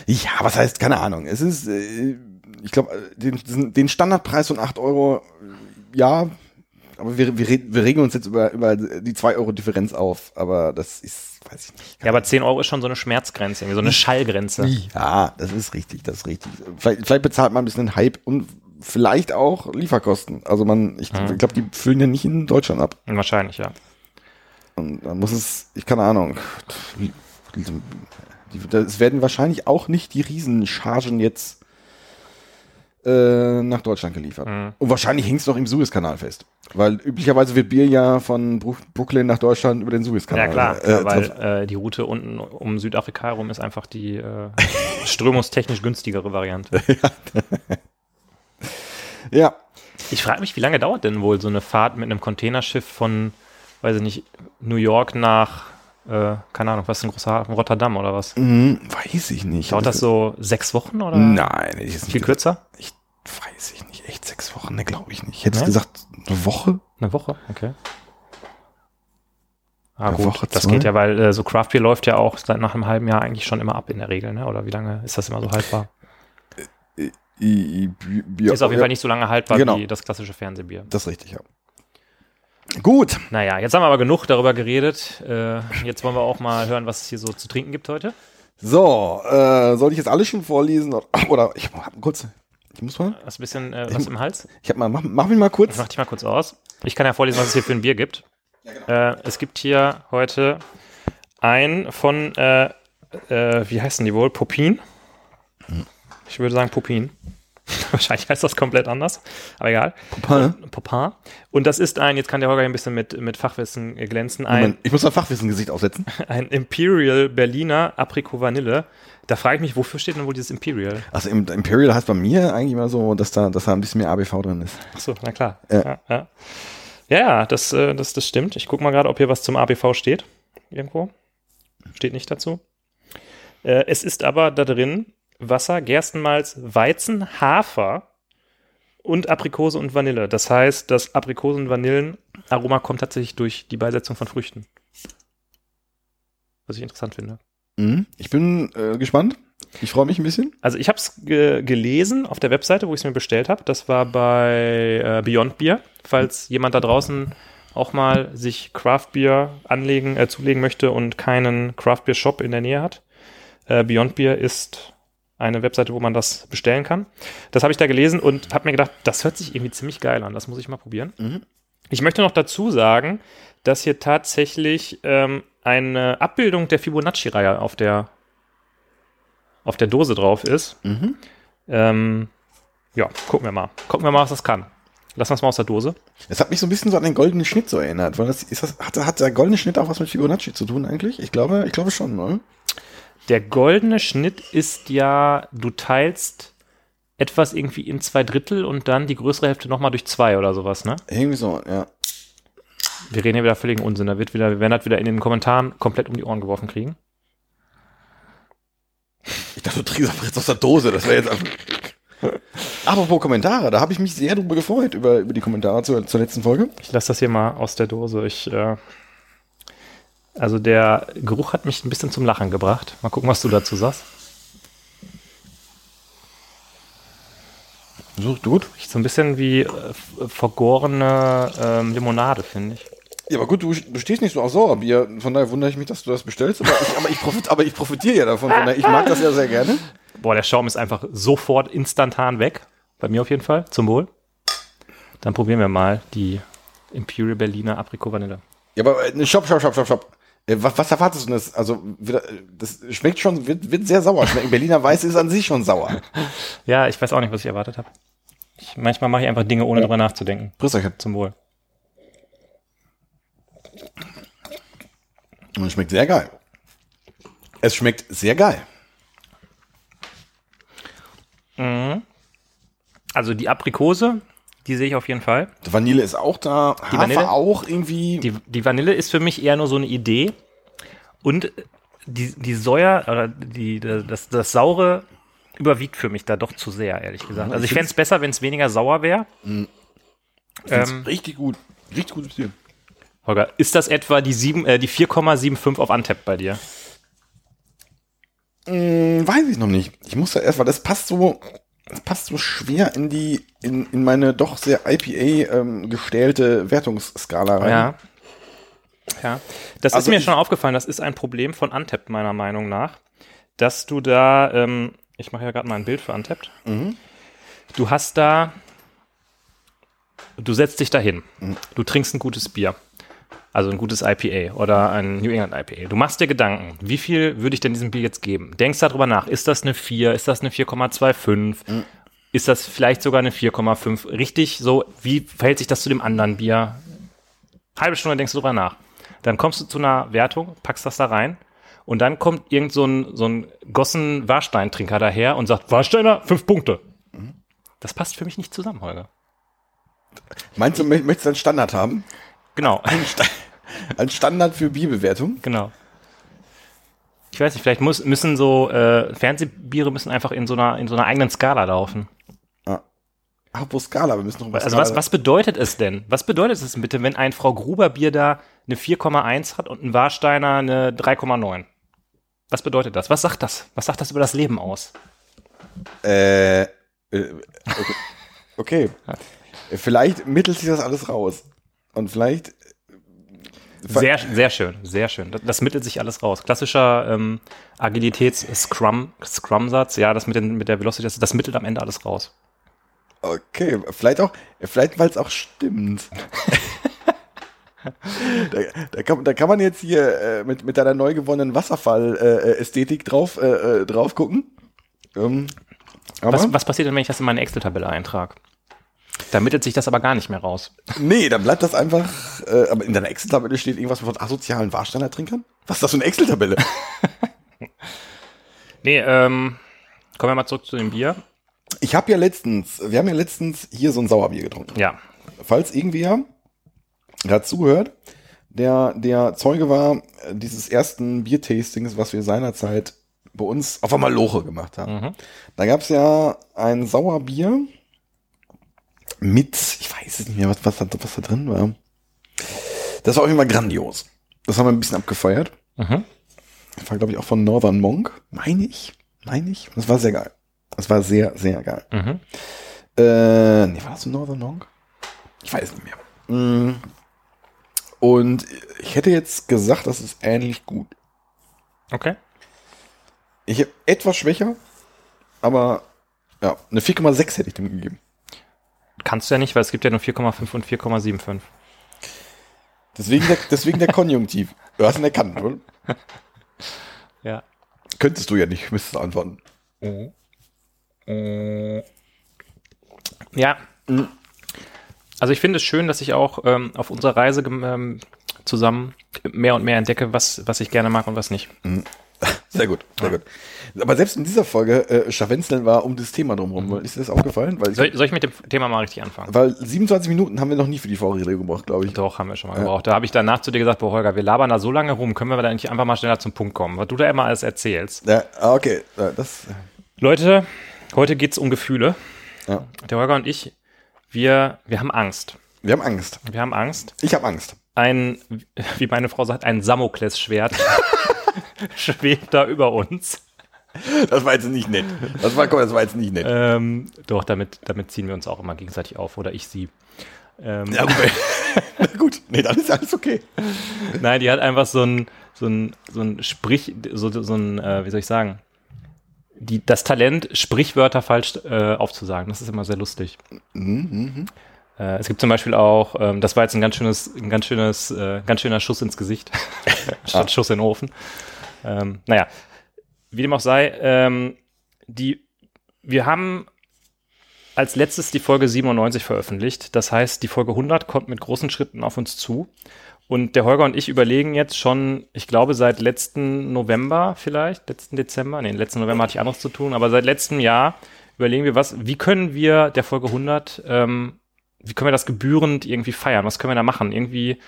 Ja, was heißt, keine Ahnung. Es ist, äh, ich glaube, den, den Standardpreis von 8 Euro, äh, ja, aber wir, wir, wir regen uns jetzt über, über die 2 Euro Differenz auf, aber das ist, weiß ich nicht. Ja, aber 10 Euro ist schon so eine Schmerzgrenze, irgendwie so eine Schallgrenze. Ja, das ist richtig, das ist richtig. Vielleicht, vielleicht bezahlt man ein bisschen Hype und vielleicht auch Lieferkosten. Also man, ich, ich glaube, die füllen ja nicht in Deutschland ab. Wahrscheinlich, ja. Und dann muss es, ich keine Ahnung. Es werden wahrscheinlich auch nicht die Riesenchargen jetzt äh, nach Deutschland geliefert. Mhm. Und wahrscheinlich hängt es noch im Suezkanal fest. Weil üblicherweise wird Bier ja von Brooklyn nach Deutschland über den Suezkanal. Ja, klar, äh, weil trans- äh, die Route unten um Südafrika herum ist einfach die äh, *laughs* strömungstechnisch günstigere Variante. *laughs* ja, Ich frage mich, wie lange dauert denn wohl so eine Fahrt mit einem Containerschiff von weiß ich nicht, New York nach, äh, keine Ahnung, was ist ein großer Hafen? Rotterdam oder was? Hm, weiß ich nicht. Dauert das so sechs Wochen oder Nein, ich viel nicht kürzer? Ich weiß ich nicht. Echt sechs Wochen? Ne, glaube ich nicht. Ich hätte Ne? gesagt, eine Woche? Eine Woche, okay. Ah, Eine gut, Woche, das zwei? geht ja, weil äh, so Craft Beer läuft ja auch seit nach einem halben Jahr eigentlich schon immer ab in der Regel, ne? Oder wie lange ist das immer so haltbar? I, I, Bier, ist auf jeden Fall nicht so lange haltbar Genau. wie das klassische Fernsehbier. Das ist richtig, ja. Gut. Naja, jetzt haben wir aber genug darüber geredet. Äh, jetzt wollen wir auch mal hören, was es hier so zu trinken gibt heute. So, äh, soll ich jetzt alles schon vorlesen? Oder, *coughs* oder ich hab kurz. Ich muss mal. Hast du ein bisschen äh, was im Hals? Ich hab mal, mach, mach mich mal kurz. Ich mach dich mal kurz aus. Ich kann ja vorlesen, was es hier für ein Bier gibt. äh, es gibt hier heute ein von, äh, äh, wie heißen die wohl? Popin? Ich würde sagen Popin. *laughs* Wahrscheinlich heißt das komplett anders, aber egal. Popin. Popin. Und das ist ein, jetzt kann der Holger ein bisschen mit, mit Fachwissen äh, glänzen, ein, Moment, ich muss mein Fachwissen-Gesicht aufsetzen. *laughs* ein Imperial Berliner Apricot Vanille. Da frage ich mich, wofür steht denn wohl dieses Imperial? Also im Imperial heißt bei mir eigentlich immer so, dass da, dass da ein bisschen mehr ABV drin ist. Achso, na klar. Ja. Ja, ja. ja, ja das, äh, das, das stimmt. Ich gucke mal gerade, ob hier was zum ABV steht. Irgendwo. Steht nicht dazu. Äh, es ist aber da drin Wasser, Gerstenmalz, Weizen, Hafer und Aprikose und Vanille. Das heißt, das Aprikosen- und Vanillenaroma kommt tatsächlich durch die Beisetzung von Früchten. Was ich interessant finde. Mhm. Ich bin äh, gespannt. Ich freue mich ein bisschen. Also ich habe es ge gelesen auf der Webseite, wo ich es mir bestellt habe. Das war bei äh, Beyond Beer. Falls jemand da draußen auch mal sich Craft Beer anlegen, äh, zulegen möchte und keinen Craft Beer Shop in der Nähe hat. Äh, Beyond Beer ist eine Webseite, wo man das bestellen kann. Das habe ich da gelesen und habe mir gedacht, das hört sich irgendwie ziemlich geil an. Das muss ich mal probieren. Mhm. Ich möchte noch dazu sagen, dass hier tatsächlich ähm, eine Abbildung der Fibonacci-Reihe auf der, auf der Dose drauf ist. Mhm. Ähm, ja, gucken wir mal. Gucken wir mal, was das kann. Lassen wir es mal aus der Dose. Es hat mich so ein bisschen so an den goldenen Schnitt so erinnert. Weil das, ist das, hat, hat der goldene Schnitt auch was mit Fibonacci zu tun eigentlich? Ich glaube, ich glaube schon, ne? Der goldene Schnitt ist ja, du teilst etwas irgendwie in zwei Drittel und dann die größere Hälfte nochmal durch zwei oder sowas, ne? Irgendwie so, ja. Wir reden hier wieder völligen Unsinn. Da wird wieder, wir werden das wieder in den Kommentaren komplett um die Ohren geworfen kriegen. Ich dachte, du trinkst einfach jetzt aus der Dose. Das wäre jetzt. Apropos Kommentare, da habe ich mich sehr drüber gefreut, über, über die Kommentare zur, zur letzten Folge. Ich lasse das hier mal aus der Dose. Ich, äh, also der Geruch hat mich ein bisschen zum Lachen gebracht. Mal gucken, was du dazu sagst. So, gut. Riecht so ein bisschen wie äh, vergorene ähm, Limonade, finde ich. Ja, aber gut, du, du stehst nicht so auf Sauerbier. Von daher wundere ich mich, dass du das bestellst. Aber ich, aber ich, profit, aber ich profitiere ja davon. Von daher, ich mag das ja sehr gerne. Boah, der Schaum ist einfach sofort instantan weg. Bei mir auf jeden Fall. Zum Wohl. Dann probieren wir mal die Imperial Berliner Aprikot Vanille. Ja, aber äh, stopp, stopp, stopp, stopp, stopp. Äh, Was, was erwartest du denn? Das, also, äh, das schmeckt schon, wird, wird sehr sauer schmecken. Berliner Weiß ist an sich schon sauer. *laughs* Ja, ich weiß auch nicht, was ich erwartet habe. Ich, manchmal mache ich einfach Dinge, ohne drüber nachzudenken. Grüß euch. Zum Wohl. Und es schmeckt sehr geil. Es schmeckt sehr geil. Also die Aprikose, die sehe ich auf jeden Fall. Die Vanille ist auch da. Die Hafer Vanille? auch irgendwie. Die, die Vanille ist für mich eher nur so eine Idee. Und die, die Säure oder die, das, das Saure überwiegt für mich da doch zu sehr, ehrlich gesagt. Also ich fände es besser, wenn es weniger sauer wäre. Find's Ähm, richtig gut. Richtig gutes Bier. Holger, ist das etwa die, äh, die 4,75 auf Antep bei dir? Hm, weiß ich noch nicht. Ich muss da erst, weil das passt so, das passt so schwer in die, in, in meine doch sehr IPA ähm, gestählte Wertungsskala rein. Ja. Ja. Das Also ist mir schon aufgefallen, das ist ein Problem von Antep, meiner Meinung nach. Dass du da, ähm, ich mache ja gerade mal ein Bild für Antep. Mhm. Du hast da, du setzt dich dahin, Mhm. du trinkst ein gutes Bier. Also ein gutes IPA oder ein New England IPA. Du machst dir Gedanken, wie viel würde ich denn diesem Bier jetzt geben? Denkst darüber nach, ist das eine 4, ist das eine 4,25? Mhm. Ist das vielleicht sogar eine 4,5? Richtig so, wie verhält sich das zu dem anderen Bier? Halbe Stunde denkst du drüber nach. Dann kommst du zu einer Wertung, packst das da rein und dann kommt irgend so ein, so ein Gossen Warstein-Trinker daher und sagt, Warsteiner, fünf Punkte. Das passt für mich nicht zusammen, Holger. Meinst du, mö- möchtest du einen Standard haben? Genau. als Standard für Bierbewertung. Genau. Ich weiß nicht, vielleicht muss, müssen so äh, Fernsehbiere müssen einfach in so einer in so einer eigenen Skala laufen. Apropos Skala, wir müssen noch über Also was, Skala- was bedeutet es denn? Was bedeutet es bitte, wenn ein Frau Gruber Bier da eine 4,1 hat und ein Warsteiner eine 3,9? Was bedeutet das? Was sagt das? Was sagt das über das Leben aus? Äh, äh, okay. *laughs* okay. Vielleicht mittelt sich das alles raus. Und vielleicht. Ver- Sehr, sehr schön, sehr schön. Das, das mittelt sich alles raus. Klassischer ähm, Agilitäts-Scrum, Scrum-Satz, ja, das mit, den, mit der Velocity, das, das mittelt am Ende alles raus. Okay, vielleicht auch, vielleicht weil es auch stimmt. *laughs* da, da, kann, da kann man jetzt hier äh, mit, mit deiner neu gewonnenen Wasserfall-Ästhetik drauf, äh, äh, drauf gucken. Ähm, Was, was passiert denn, wenn ich das in meine Excel-Tabelle eintrage? Da mittelt sich das aber gar nicht mehr raus. nee, dann bleibt das einfach. Äh, aber in deiner Excel-Tabelle steht irgendwas von asozialen Warsteiner-Trinkern? Was ist das für eine Excel-Tabelle? *laughs* Nee, ähm, kommen wir mal zurück zu dem Bier. Ich habe ja letztens, wir haben ja letztens hier so ein Sauerbier getrunken. Ja, falls irgendwer gerade zuhört, der der Zeuge war äh, dieses ersten Biertastings, was wir seinerzeit bei uns auf einmal Loche gemacht haben. Mhm. Da gab's ja ein Sauerbier mit, ich weiß es nicht mehr, was, was, da, was da drin war. Das war auf jeden Fall grandios. Das haben wir ein bisschen abgefeiert. Mhm. Das war, glaube ich, auch von Northern Monk. Meine ich. Meine ich. Das war sehr geil. Das war sehr, sehr geil. Mhm. Äh, nee, war das ein Northern Monk? Ich weiß nicht mehr. Mm. Und ich hätte jetzt gesagt, das ist ähnlich gut. Okay. Ich habe etwas schwächer, aber ja, eine 4,6 hätte ich dem gegeben. Kannst du ja nicht, weil es gibt ja nur 4,5 und 4,75. Deswegen der, deswegen der Konjunktiv. *laughs* Du hast ihn erkannt, oder? Ja. Könntest du ja nicht, müsstest du antworten. Ja. Also ich finde es schön, dass ich auch ähm, auf unserer Reise ähm, zusammen mehr und mehr entdecke, was, was ich gerne mag und was nicht. Sehr gut, sehr gut. Aber selbst in dieser Folge äh, Scharwenzeln war um das Thema drumherum. Ist dir das aufgefallen? Weil, Soll, soll ich mit dem Thema mal richtig anfangen? weil 27 Minuten haben wir noch nie für die Vorrede gebraucht, glaube ich. Doch, haben wir schon mal gebraucht. Da habe ich danach zu dir gesagt, boah, Holger, wir labern da so lange rum, können wir da nicht einfach mal schneller zum Punkt kommen, was du da immer alles erzählst. Ja, ah, okay. Ja, das, Leute, heute geht's um Gefühle. ja. Der Holger und ich, wir, wir haben Angst. Wir haben Angst. Wir haben Angst. Ich habe Angst. Ein, wie meine Frau sagt, ein Samoklesschwert *laughs* *laughs* schwebt da über uns. Das war jetzt nicht nett. Das war, komm, das war jetzt nicht nett. Ähm, doch, damit, damit ziehen wir uns auch immer gegenseitig auf oder ich sie. Ähm, Ja, gut. *laughs* Na gut, nee, dann ist alles okay. Nein, die hat einfach so ein, so ein, so ein Sprich, so, so ein, äh, wie soll ich sagen, die, das Talent, Sprichwörter falsch äh, aufzusagen. Das ist immer sehr lustig. Mhm, Äh, es gibt zum Beispiel auch, ähm, das war jetzt ein ganz schönes, ein ganz schönes, äh, ganz schöner Schuss ins Gesicht, *laughs* statt Ah. Schuss in den Ofen. Ähm, naja, wie dem auch sei, ähm, die, wir haben als letztes die Folge 97 veröffentlicht. Das heißt, die Folge 100 kommt mit großen Schritten auf uns zu. Und der Holger und ich überlegen jetzt schon, ich glaube, seit letzten November vielleicht, letzten Dezember, nee, letzten November hatte ich anderes zu tun, aber seit letztem Jahr überlegen wir, was, wie können wir der Folge 100, ähm, wie können wir das gebührend irgendwie feiern? Was können wir da machen? Irgendwie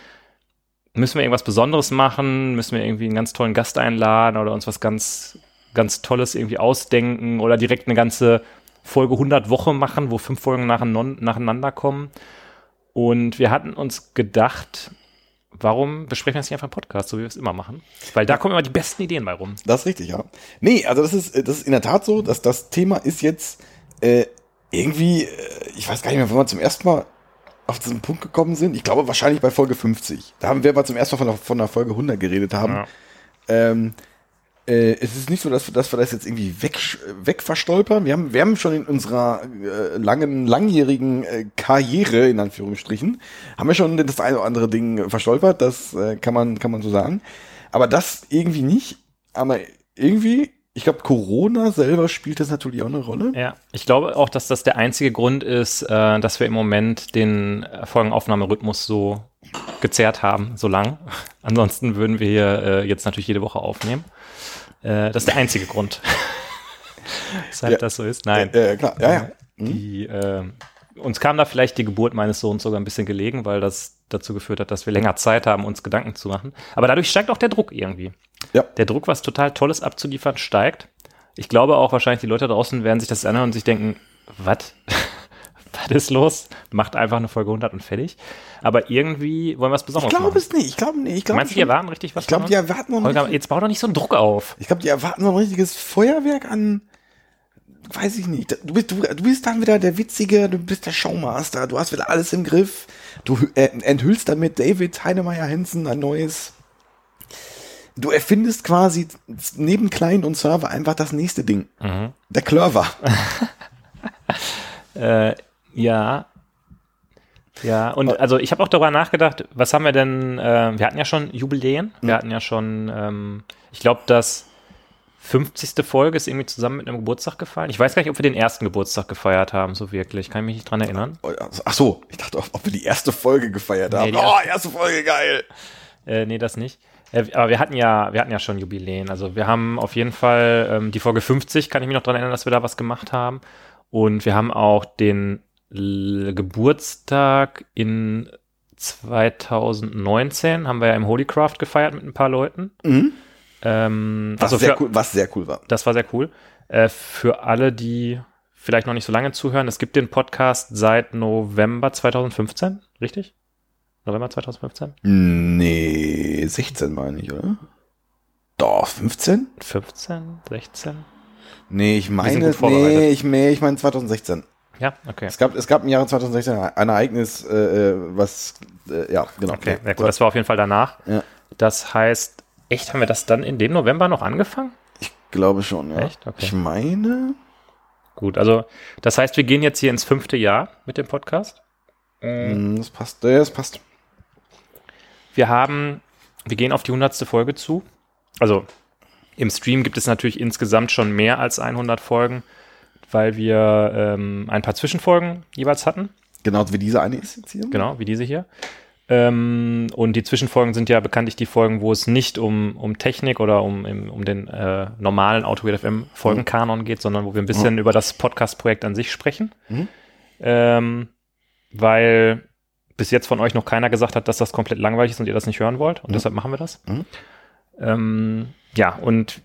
müssen wir irgendwas Besonderes machen? Müssen wir irgendwie einen ganz tollen Gast einladen oder uns was ganz, ganz Tolles irgendwie ausdenken oder direkt eine ganze Folge 100 Woche machen, wo fünf Folgen nacheinander, kommen? Und wir hatten uns gedacht, warum besprechen wir das nicht einfach im Podcast, so wie wir es immer machen? Weil da kommen immer die besten Ideen bei rum. Das ist richtig, ja. Nee, also das ist, das ist in der Tat so, dass das Thema ist jetzt äh, irgendwie, äh, ich weiß gar nicht mehr, wann wir zum ersten Mal auf diesen Punkt gekommen sind. Ich glaube wahrscheinlich bei Folge 50. Da haben wir mal zum ersten Mal von der, von der Folge 100 geredet haben. Ja. Ähm, äh, es ist nicht so, dass wir, dass wir das jetzt irgendwie weg, weg verstolpern. Wir haben, wir haben schon in unserer äh, langen, langjährigen äh, Karriere, in Anführungsstrichen, haben wir schon das eine oder andere Ding verstolpert. Das äh, kann man, kann man so sagen. Aber das irgendwie nicht. Aber irgendwie, ich glaube, Corona selber spielt das natürlich auch eine Rolle. Ja, ich glaube auch, dass das der einzige Grund ist, äh, dass wir im Moment den Folgenaufnahmerhythmus so gezerrt haben, so lang. *laughs* Ansonsten würden wir hier äh, jetzt natürlich jede Woche aufnehmen. Äh, das ist der einzige Grund. *laughs* Weshalb Ja. das so ist. Nein. Klar, ja, ja. Die, äh, uns kam da vielleicht die Geburt meines Sohns sogar ein bisschen gelegen, weil das dazu geführt hat, dass wir länger Zeit haben, uns Gedanken zu machen. Aber dadurch steigt auch der Druck irgendwie. Ja. Der Druck, was total Tolles abzuliefern, steigt. Ich glaube auch wahrscheinlich, die Leute draußen werden sich das anhören und sich denken, was? *laughs* was ist los? Macht einfach eine Folge 100 und fertig. Aber irgendwie wollen wir was Ich Besonderes glaube machen. es nicht. Ich glaube nicht. Ich glaube Meinst du, die erwarten richtig was Ich glaube, die erwarten noch Holger, nicht. jetzt bau doch nicht so einen Druck auf. Ich glaube, die erwarten so ein richtiges Feuerwerk an. Weiß ich nicht. Du bist, du, du bist dann wieder der Witzige, du bist der Showmaster, du hast wieder alles im Griff. Du äh, enthüllst dann mit David Heinemeier Hensen ein neues. Du erfindest quasi neben Client und Server einfach das nächste Ding. Mhm. Der Clover. *laughs* Äh, ja. Ja, und also ich habe auch darüber nachgedacht, was haben wir denn, äh, wir hatten ja schon Jubiläen, wir hatten ja schon, ähm, ich glaube, das 50. Folge ist irgendwie zusammen mit einem Geburtstag gefallen. Ich weiß gar nicht, ob wir den ersten Geburtstag gefeiert haben, so wirklich. Kann ich mich nicht dran erinnern. Ach so, ich dachte, ob wir die erste Folge gefeiert haben. Nee, oh, erste Folge, geil. Äh, nee, das nicht. Äh, aber wir hatten ja, wir hatten ja schon Jubiläen. Also wir haben auf jeden Fall ähm, die Folge 50, kann ich mich noch dran erinnern, dass wir da was gemacht haben. Und wir haben auch den L Geburtstag in 2019 haben wir ja im Holycraft gefeiert mit ein paar Leuten. Mhm. Ähm, Was, also sehr für, cool, was sehr cool war. das war sehr cool. Äh, für alle, die vielleicht noch nicht so lange zuhören, es gibt den Podcast seit November 2015, richtig? November 2015? Nee, 16 meine ich, oder? Doch, 15? 15, 16? Nee, ich meine, nee, ich, nee, ich meine 2016. Ja, okay. Es gab, es gab im Jahre 2016 ein Ereignis, äh, äh, was, äh, ja, genau. Okay, ja, gut, das war auf jeden Fall danach. Ja. Das heißt, echt, haben wir das dann in dem November noch angefangen? Ich glaube schon, ja. Echt? Okay. Ich meine, Gut, also das heißt, wir gehen jetzt hier ins fünfte Jahr mit dem Podcast. mh, das passt, ja, das passt. Wir haben, wir gehen auf die hundertste Folge zu. Also im Stream gibt es natürlich insgesamt schon mehr als 100 Folgen, weil wir ähm, ein paar Zwischenfolgen jeweils hatten. Genau wie diese eine ist jetzt hier. Genau, wie diese hier. Ähm, und die Zwischenfolgen sind ja bekanntlich die Folgen, wo es nicht um, um Technik oder um, im, um den äh, normalen AutoWeird FM Folgenkanon geht, sondern wo wir ein bisschen über das Podcast-Projekt an sich sprechen. Mhm. Ähm, weil bis jetzt von euch noch keiner gesagt hat, dass das komplett langweilig ist und ihr das nicht hören wollt. Und Mhm. deshalb machen wir das. Mhm. Ähm, ja, und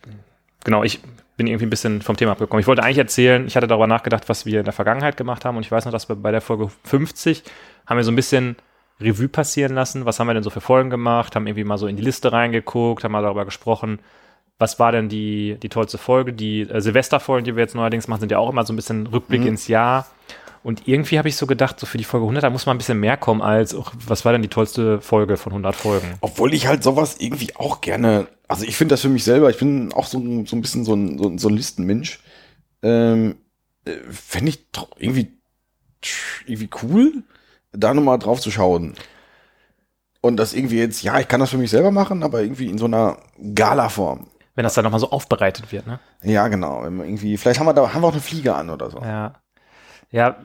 genau, ich bin irgendwie ein bisschen vom Thema abgekommen. Ich wollte eigentlich erzählen, ich hatte darüber nachgedacht, was wir in der Vergangenheit gemacht haben. Und ich weiß noch, dass wir bei der Folge 50 haben wir so ein bisschen Revue passieren lassen. Was haben wir denn so für Folgen gemacht? Haben irgendwie mal so in die Liste reingeguckt, haben mal darüber gesprochen. Was war denn die, die tollste Folge? Die äh, Silvesterfolgen, die wir jetzt neuerdings machen, sind ja auch immer so ein bisschen Rückblick Mhm. ins Jahr. Und irgendwie habe ich so gedacht, so für die Folge 100, da muss mal ein bisschen mehr kommen als, ach, was war denn die tollste Folge von 100 Folgen? Obwohl ich halt sowas irgendwie auch gerne, also ich finde das für mich selber, ich bin auch so, ein- so ein bisschen so ein, so so ein Listenmensch. Ähm, äh, Fände ich doch irgendwie, irgendwie cool, da nochmal drauf zu schauen. Und das irgendwie jetzt, ja, ich kann das für mich selber machen, aber irgendwie in so einer Gala-Form. Wenn das dann nochmal so aufbereitet wird, ne? Ja, genau. Wenn wir irgendwie, vielleicht haben wir da, haben wir auch eine Fliege an oder so. Ja. Ja,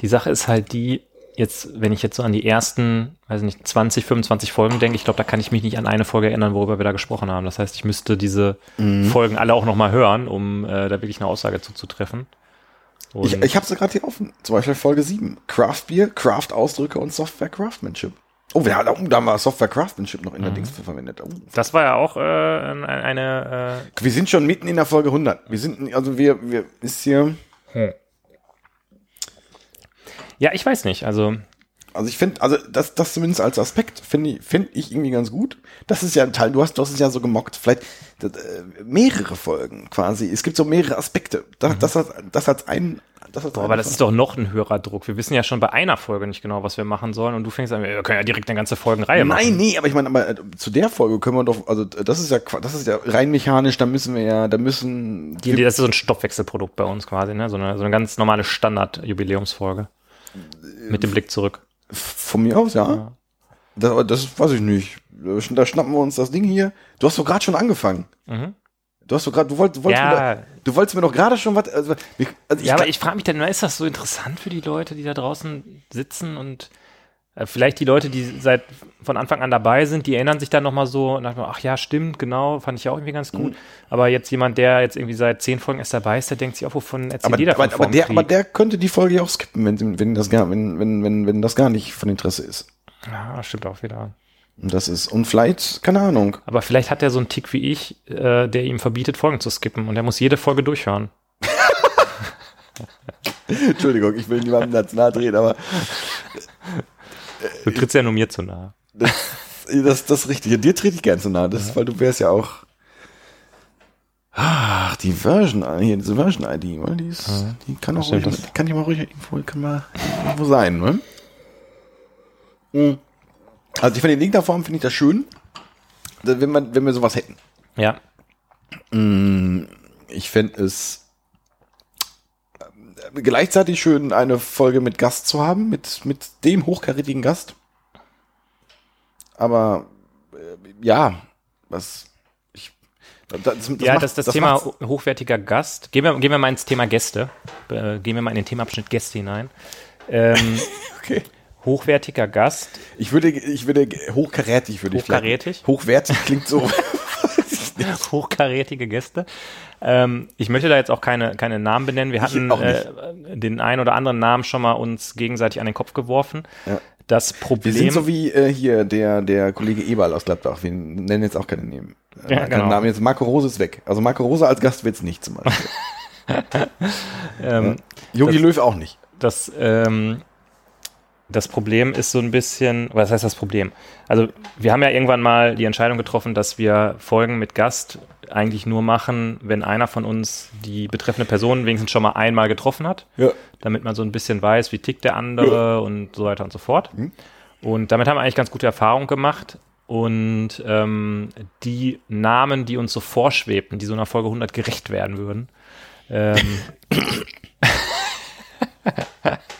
die Sache ist halt die, jetzt, wenn ich jetzt so an die ersten, weiß nicht, 20, 25 Folgen denke, ich glaube, da kann ich mich nicht an eine Folge erinnern, worüber wir da gesprochen haben. Das heißt, ich müsste diese Mhm. Folgen alle auch nochmal hören, um äh, da wirklich eine Aussage zuzutreffen. Und Ich, ich habe sie gerade hier offen. Zum Beispiel Folge 7. Craft Beer, Craft Ausdrücke und Software Craftsmanship. Oh, wir haben, da haben wir Software Craftsmanship noch in der Dings für verwendet. Oh. das war ja auch äh, eine, eine Wir sind schon mitten in der Folge 100. Wir sind, also wir, wir ist hier, äh, ja, ich weiß nicht, also also ich finde, also das, das zumindest als Aspekt finde ich, finde ich irgendwie ganz gut. Das ist ja ein Teil, du hast, du hast es ja so gemockt, vielleicht das, äh, mehrere Folgen quasi. Es gibt so mehrere Aspekte. Das, das, als- das als ein, das als Boah, aber das ist doch noch ein höherer Druck. Wir wissen ja schon bei einer Folge nicht genau, was wir machen sollen und du fängst an, wir können ja direkt eine ganze Folgenreihe machen. Nein, nee, aber ich meine, aber äh, zu der Folge können wir doch, also das ist ja, das ist ja rein mechanisch, da müssen wir ja, da müssen, Die, die, das ist so ein Stoffwechselprodukt bei uns quasi, ne? So eine, so eine ganz normale Standard-Jubiläumsfolge. Mit dem Blick zurück. Von mir aus, ja. Das, aber das weiß ich nicht. Da schnappen wir uns das Ding hier. Du hast doch gerade schon angefangen. Mhm. Du hast doch gerade, du wolltest, du wolltest, Ja. mir, doch- du wolltest mir doch gerade schon was, also, also Ja, aber ich frage mich dann, ist das so interessant für die Leute, die da draußen sitzen und vielleicht die Leute, die seit von Anfang an dabei sind, die erinnern sich dann nochmal so und sagen, ach ja, stimmt, genau, fand ich ja auch irgendwie ganz gut. Aber jetzt jemand, der jetzt irgendwie seit zehn Folgen erst dabei ist, der denkt sich auch, wovon erzählt aber, jeder aber, von aber, der, aber der könnte die Folge ja auch skippen, wenn, wenn das gar, wenn, wenn, wenn, wenn das gar nicht von Interesse ist. Ja, stimmt auch wieder. Und das ist, und vielleicht, keine Ahnung. Aber vielleicht hat er so einen Tick wie ich, äh, der ihm verbietet, Folgen zu skippen und er muss jede Folge durchhören. *laughs* Entschuldigung, ich will niemandem nahe drehen, aber *laughs* Du trittst ja nur mir zu nahe. das, das, das ist richtig. Dir trete ich gern zu nahe, das, weil du wärst ja auch. Ach, die Version, hier, diese Version-ID, weil die ist, die kann auch ruhig, die kann ja mal ruhig irgendwo, kann mal irgendwo sein, ne? Mhm. Also ich finde in irgendeiner Form finde ich das schön, wenn man, wenn wir sowas hätten. Ja. Ich fände es gleichzeitig schön, eine Folge mit Gast zu haben, mit, mit dem hochkarätigen Gast. Aber äh, ja, was ich das, das ja, macht- das, das, Thema macht's- hochwertiger Gast. Gehen wir, gehen wir mal ins Thema Gäste. Äh, gehen wir mal in den Themenabschnitt Gäste hinein. Ähm, *laughs* okay. hochwertiger Gast. Ich würde, ich würde hochkarätig würde ich Hochkarätig? Hochwertig klingt so. *laughs* *laughs* hochkarätige Gäste. Ähm, ich möchte da jetzt auch keine, keine Namen benennen. Wir hatten äh, den einen oder anderen Namen schon mal uns gegenseitig an den Kopf geworfen. Ja. Das Wir Problem. sind so wie äh, hier der, der Kollege Eberl aus Gladbach. Wir nennen jetzt auch keine Namen. Äh, Ja, genau. Namen. Jetzt Marco Rose ist weg. Also Marco Rose als Gast wird's nicht zum Beispiel. *laughs* ähm, Jogi Löw auch nicht. das, ähm, das Problem ist so ein bisschen, was heißt das Problem? Also wir haben ja irgendwann mal die Entscheidung getroffen, dass wir Folgen mit Gast eigentlich nur machen, wenn einer von uns die betreffende Person wenigstens schon mal einmal getroffen hat, Ja. damit man so ein bisschen weiß, wie tickt der andere und so weiter und so fort. Und damit haben wir eigentlich ganz gute Erfahrungen gemacht. Und ähm, die Namen, die uns so vorschwebten, die so einer Folge 100 gerecht werden würden, ähm, *laughs* *laughs*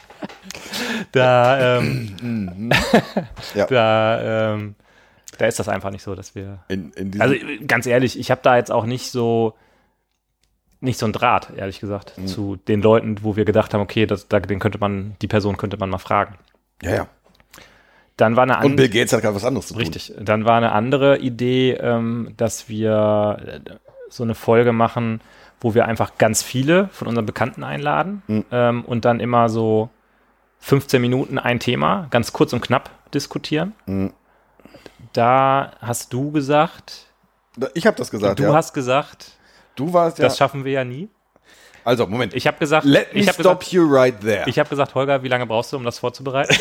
da, ähm, Ja. da, ähm, da ist das einfach nicht so, dass wir. In, in Also ganz ehrlich, ich habe da jetzt auch nicht so nicht so ein Draht, ehrlich gesagt, Mhm. zu den Leuten, wo wir gedacht haben, okay, das, da, den könnte man, die Person könnte man mal fragen. ja, ja. Dann war eine Und andere Bill Gates hat gerade was anderes zu tun. Richtig. Dann war eine andere Idee, ähm, dass wir äh, so eine Folge machen, wo wir einfach ganz viele von unseren Bekannten einladen Mhm. ähm, und dann immer so 15 Minuten ein Thema, ganz kurz und knapp diskutieren. Mhm. Da hast du gesagt, Ich habe das gesagt, du ja. hast gesagt, du warst ja. das schaffen wir ja nie. Also, Moment. Ich habe gesagt, Let me ich habe stop gesagt, you right there. ich habe gesagt, Holger, wie lange brauchst du, um das vorzubereiten? *laughs*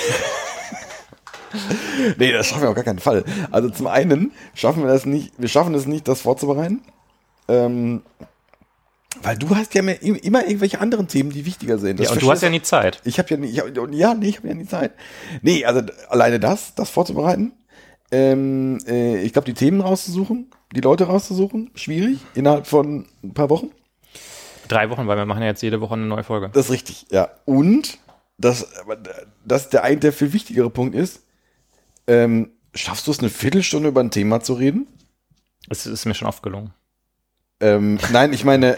nee, das schaffen wir auf gar keinen Fall. Also zum einen schaffen wir das nicht, wir schaffen es nicht, das vorzubereiten. Ähm, weil du hast ja immer irgendwelche anderen Themen, die wichtiger sind. Das ja, und du hast ja nie Zeit. Ich habe ja nie, ich hab, ja, nee, ich habe ja nie Zeit. Nee, also alleine das, das vorzubereiten. Ähm, äh, ich glaube, die Themen rauszusuchen, die Leute rauszusuchen, schwierig, innerhalb von ein paar Wochen. Drei Wochen, weil wir machen ja jetzt jede Woche eine neue Folge. Das ist richtig, ja. Und das, aber das der ein, der viel wichtigere Punkt ist, ähm, schaffst du es eine Viertelstunde über ein Thema zu reden? Es ist mir schon oft gelungen. Ähm, nein, ich meine,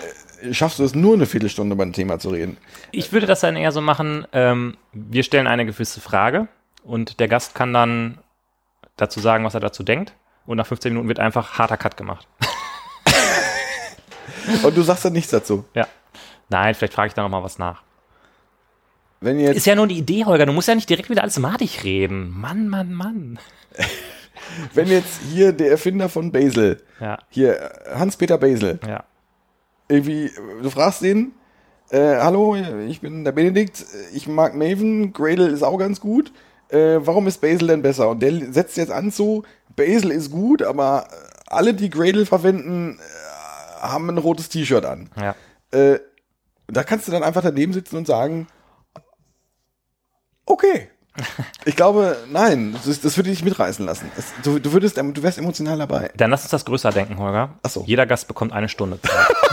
schaffst du es nur eine Viertelstunde über ein Thema zu reden? Ich würde das dann eher so machen, ähm, wir stellen eine gewisse Frage und der Gast kann dann dazu sagen, was er dazu denkt. Und nach 15 Minuten wird einfach harter Cut gemacht. *laughs* Und du sagst dann nichts dazu. Ja. Nein, vielleicht frage ich da noch mal was nach. Wenn jetzt, Ist ja nur die Idee, Holger. Du musst ja nicht direkt wieder alles madig reden. Mann, Mann, Mann. *laughs* wenn jetzt hier der Erfinder von Basil, Ja, hier äh, Hans-Peter Basil, ja. Irgendwie, du fragst den, äh, hallo, ich bin der Benedikt, ich mag Maven, Gradle ist auch ganz gut, äh, warum ist Basil denn besser? Und der setzt jetzt an so, Basil ist gut, aber alle, die Gradle verwenden, äh, haben ein rotes T-Shirt an. ja. Äh, da kannst du dann einfach daneben sitzen und sagen, okay. *laughs* Ich glaube, nein, das, das würde dich mitreißen lassen. Es, du, du würdest, du wärst emotional dabei. Dann lass uns das größer denken, Holger. Ach so. Jeder Gast bekommt eine Stunde Zeit. *laughs*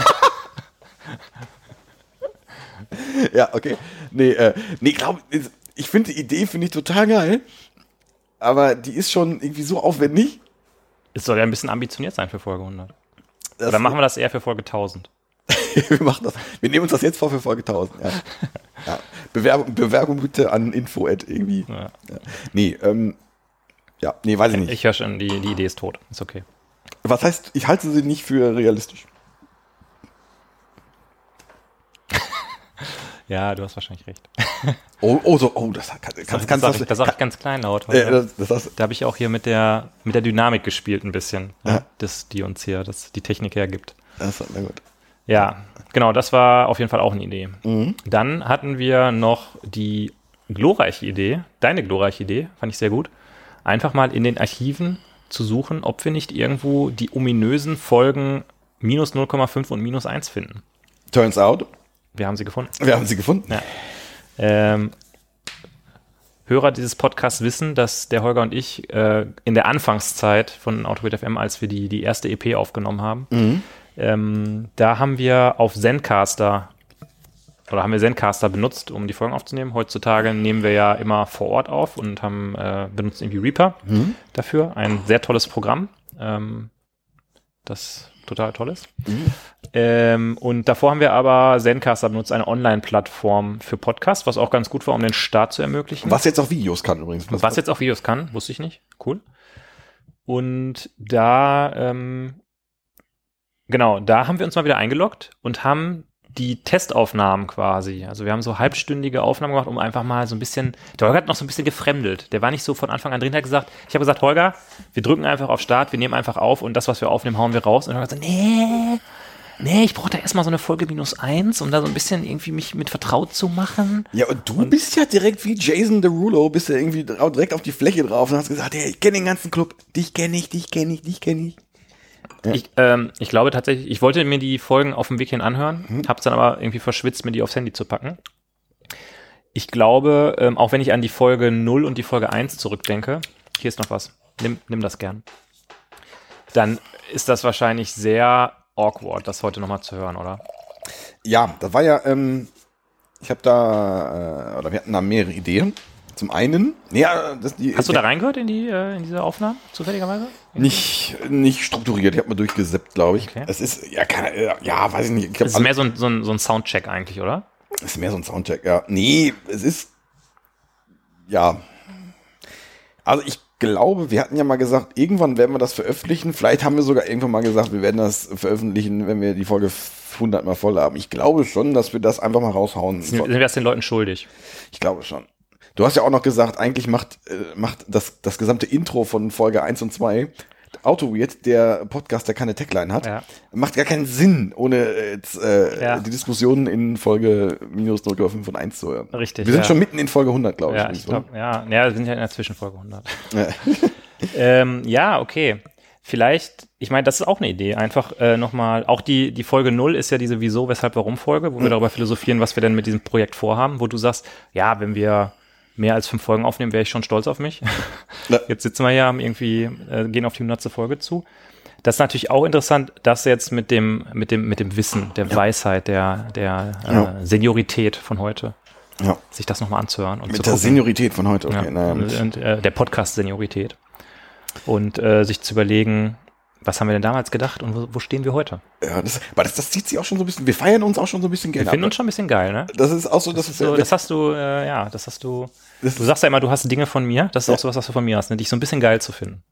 Ja, okay. Nee, äh, nee, glaub, ich finde die Idee finde ich total geil, aber die ist schon irgendwie so aufwendig. es soll ja ein bisschen ambitioniert sein für Folge 100. dass- Oder machen wir das eher für Folge 1000? *laughs* wir machen das. Wir nehmen uns das jetzt vor für Folge 1000. Ja. *laughs* ja. Bewerbung, Bewerbung bitte an info at irgendwie. Ja. Ja. Nee, ähm, ja, nee, weiß ich nicht. Ich höre schon, die, die Idee ist tot. Ist okay. Was heißt, ich halte sie nicht für realistisch. Ja, du hast wahrscheinlich recht. Oh, oh, so, oh, das kann, kannst, Das, kannst, sag ich, das sag ich ganz kleinlaut. äh, das, das, das, Da habe ich auch hier mit der, mit der Dynamik gespielt ein bisschen, Ja. ja. das, die uns hier, das die Technik hergibt. das, na gut. Ja, genau, das war auf jeden Fall auch eine Idee. Mhm. Dann hatten wir noch die glorreiche Idee, deine glorreiche Idee, fand ich sehr gut, einfach mal in den Archiven zu suchen, ob wir nicht irgendwo die ominösen Folgen minus 0,5 und minus 1 finden. Turns out, Wir haben sie gefunden. wir haben sie gefunden. Ja. Ähm, Hörer dieses Podcasts wissen, dass der Holger und ich äh, in der Anfangszeit von Autorit FM, als wir die, die erste EP aufgenommen haben, ähm, da haben wir auf Zencaster oder haben wir Zencaster benutzt, um die Folgen aufzunehmen. Heutzutage nehmen wir ja immer vor Ort auf und haben äh, benutzt irgendwie Reaper dafür. Ein sehr tolles Programm, ähm, das total toll ist. Ähm, und davor haben wir aber Zencaster benutzt, eine Online-Plattform für Podcasts, was auch ganz gut war, um den Start zu ermöglichen. Was jetzt auch Videos kann übrigens. Was jetzt auch Videos kann, wusste ich nicht. Cool. Und da, ähm, genau, da haben wir uns mal wieder eingeloggt und haben die Testaufnahmen quasi. Also wir haben so halbstündige Aufnahmen gemacht, um einfach mal so ein bisschen, der Holger hat noch so ein bisschen gefremdelt. Der war nicht so von Anfang an drin, hat gesagt, ich habe gesagt, Holger, wir drücken einfach auf Start, wir nehmen einfach auf und das, was wir aufnehmen, hauen wir raus. Und er hat gesagt, nee, nee, ich brauche da erstmal so eine Folge minus eins, um da so ein bisschen irgendwie mich mit vertraut zu machen. Ja, und du bist ja direkt wie Jason Derulo, bist ja irgendwie direkt auf die Fläche drauf und hast gesagt, hey, ich kenne den ganzen Club, dich kenne ich, dich kenne ich, dich kenne ich. Ich, ähm, ich glaube tatsächlich, ich wollte mir die Folgen auf dem Weg hin anhören, Mhm. hab's dann aber irgendwie verschwitzt, mir die aufs Handy zu packen. Ich glaube, ähm, auch wenn ich an die Folge 0 und die Folge 1 zurückdenke, hier ist noch was, nimm, nimm das gern, dann ist das wahrscheinlich sehr awkward, das heute nochmal zu hören, oder? Ja, das war ja, ähm, ich habe da, äh, oder wir hatten da mehrere Ideen. Zum einen, ja, das die Hast du da reingehört in die äh, in diese Aufnahmen, zufälligerweise? nicht nicht strukturiert, ich habe mal durchgesetzt, glaube ich. Okay. Es ist ja keine, ja, weiß ich nicht, ich glaub, Das ist mehr so ein, so ein, so ein Soundcheck eigentlich, oder? Es ist mehr so ein Soundcheck, ja. Nee, es ist. Ja. Also ich glaube, wir hatten ja mal gesagt, irgendwann werden wir das veröffentlichen. Vielleicht haben wir sogar irgendwann mal gesagt, wir werden das veröffentlichen, wenn wir die Folge 100 mal voll haben. Ich glaube schon, dass wir das einfach mal raushauen. Sind, sind wir das den Leuten schuldig? Ich glaube schon. Du hast ja auch noch gesagt, eigentlich macht, äh, macht das, das gesamte Intro von Folge 1 und 2 AutoWeird, der Podcast, der keine Tagline hat, Ja. macht gar keinen Sinn, ohne äh, jetzt, äh, Ja. die Diskussion in Folge minus 0,5 und 1 zu hören. Richtig, Wir sind ja. schon mitten in Folge 100, glaube ich. Ja, ich glaube, ja, ja, wir sind ja in der Zwischenfolge 100. Ja. *laughs* ähm, ja, okay. Vielleicht, ich meine, das ist auch eine Idee. Einfach äh, nochmal, auch die, die Folge 0 ist ja diese Wieso, Weshalb, Warum Folge, wo wir darüber philosophieren, was wir denn mit diesem Projekt vorhaben, wo du sagst, ja, wenn wir mehr als fünf Folgen aufnehmen, wäre ich schon stolz auf mich. *laughs* Ja. Jetzt sitzen wir hier, haben irgendwie, äh, gehen auf die 100. Folge zu. Das ist natürlich auch interessant, das jetzt mit dem, mit dem, mit dem Wissen, der Weisheit, der, der Ja. äh, Seniorität von heute, ja. sich das nochmal anzuhören und zu Mit der gucken. Seniorität von heute. Okay, Ja, und, äh, der Podcast-Seniorität. Und äh, sich zu überlegen, was haben wir denn damals gedacht und wo, wo stehen wir heute? ja, das, aber das, das zieht sich auch schon so ein bisschen. Wir feiern uns auch schon so ein bisschen Wir gerne. finden ab. uns schon ein bisschen geil, ne? Das ist auch so, das, Das, ist so, das hast du, äh, ja, das hast du. Das- Du sagst ja immer, du hast Dinge von mir. Das ist Ja. auch sowas, was du von mir hast, ne? dich so ein bisschen geil zu finden.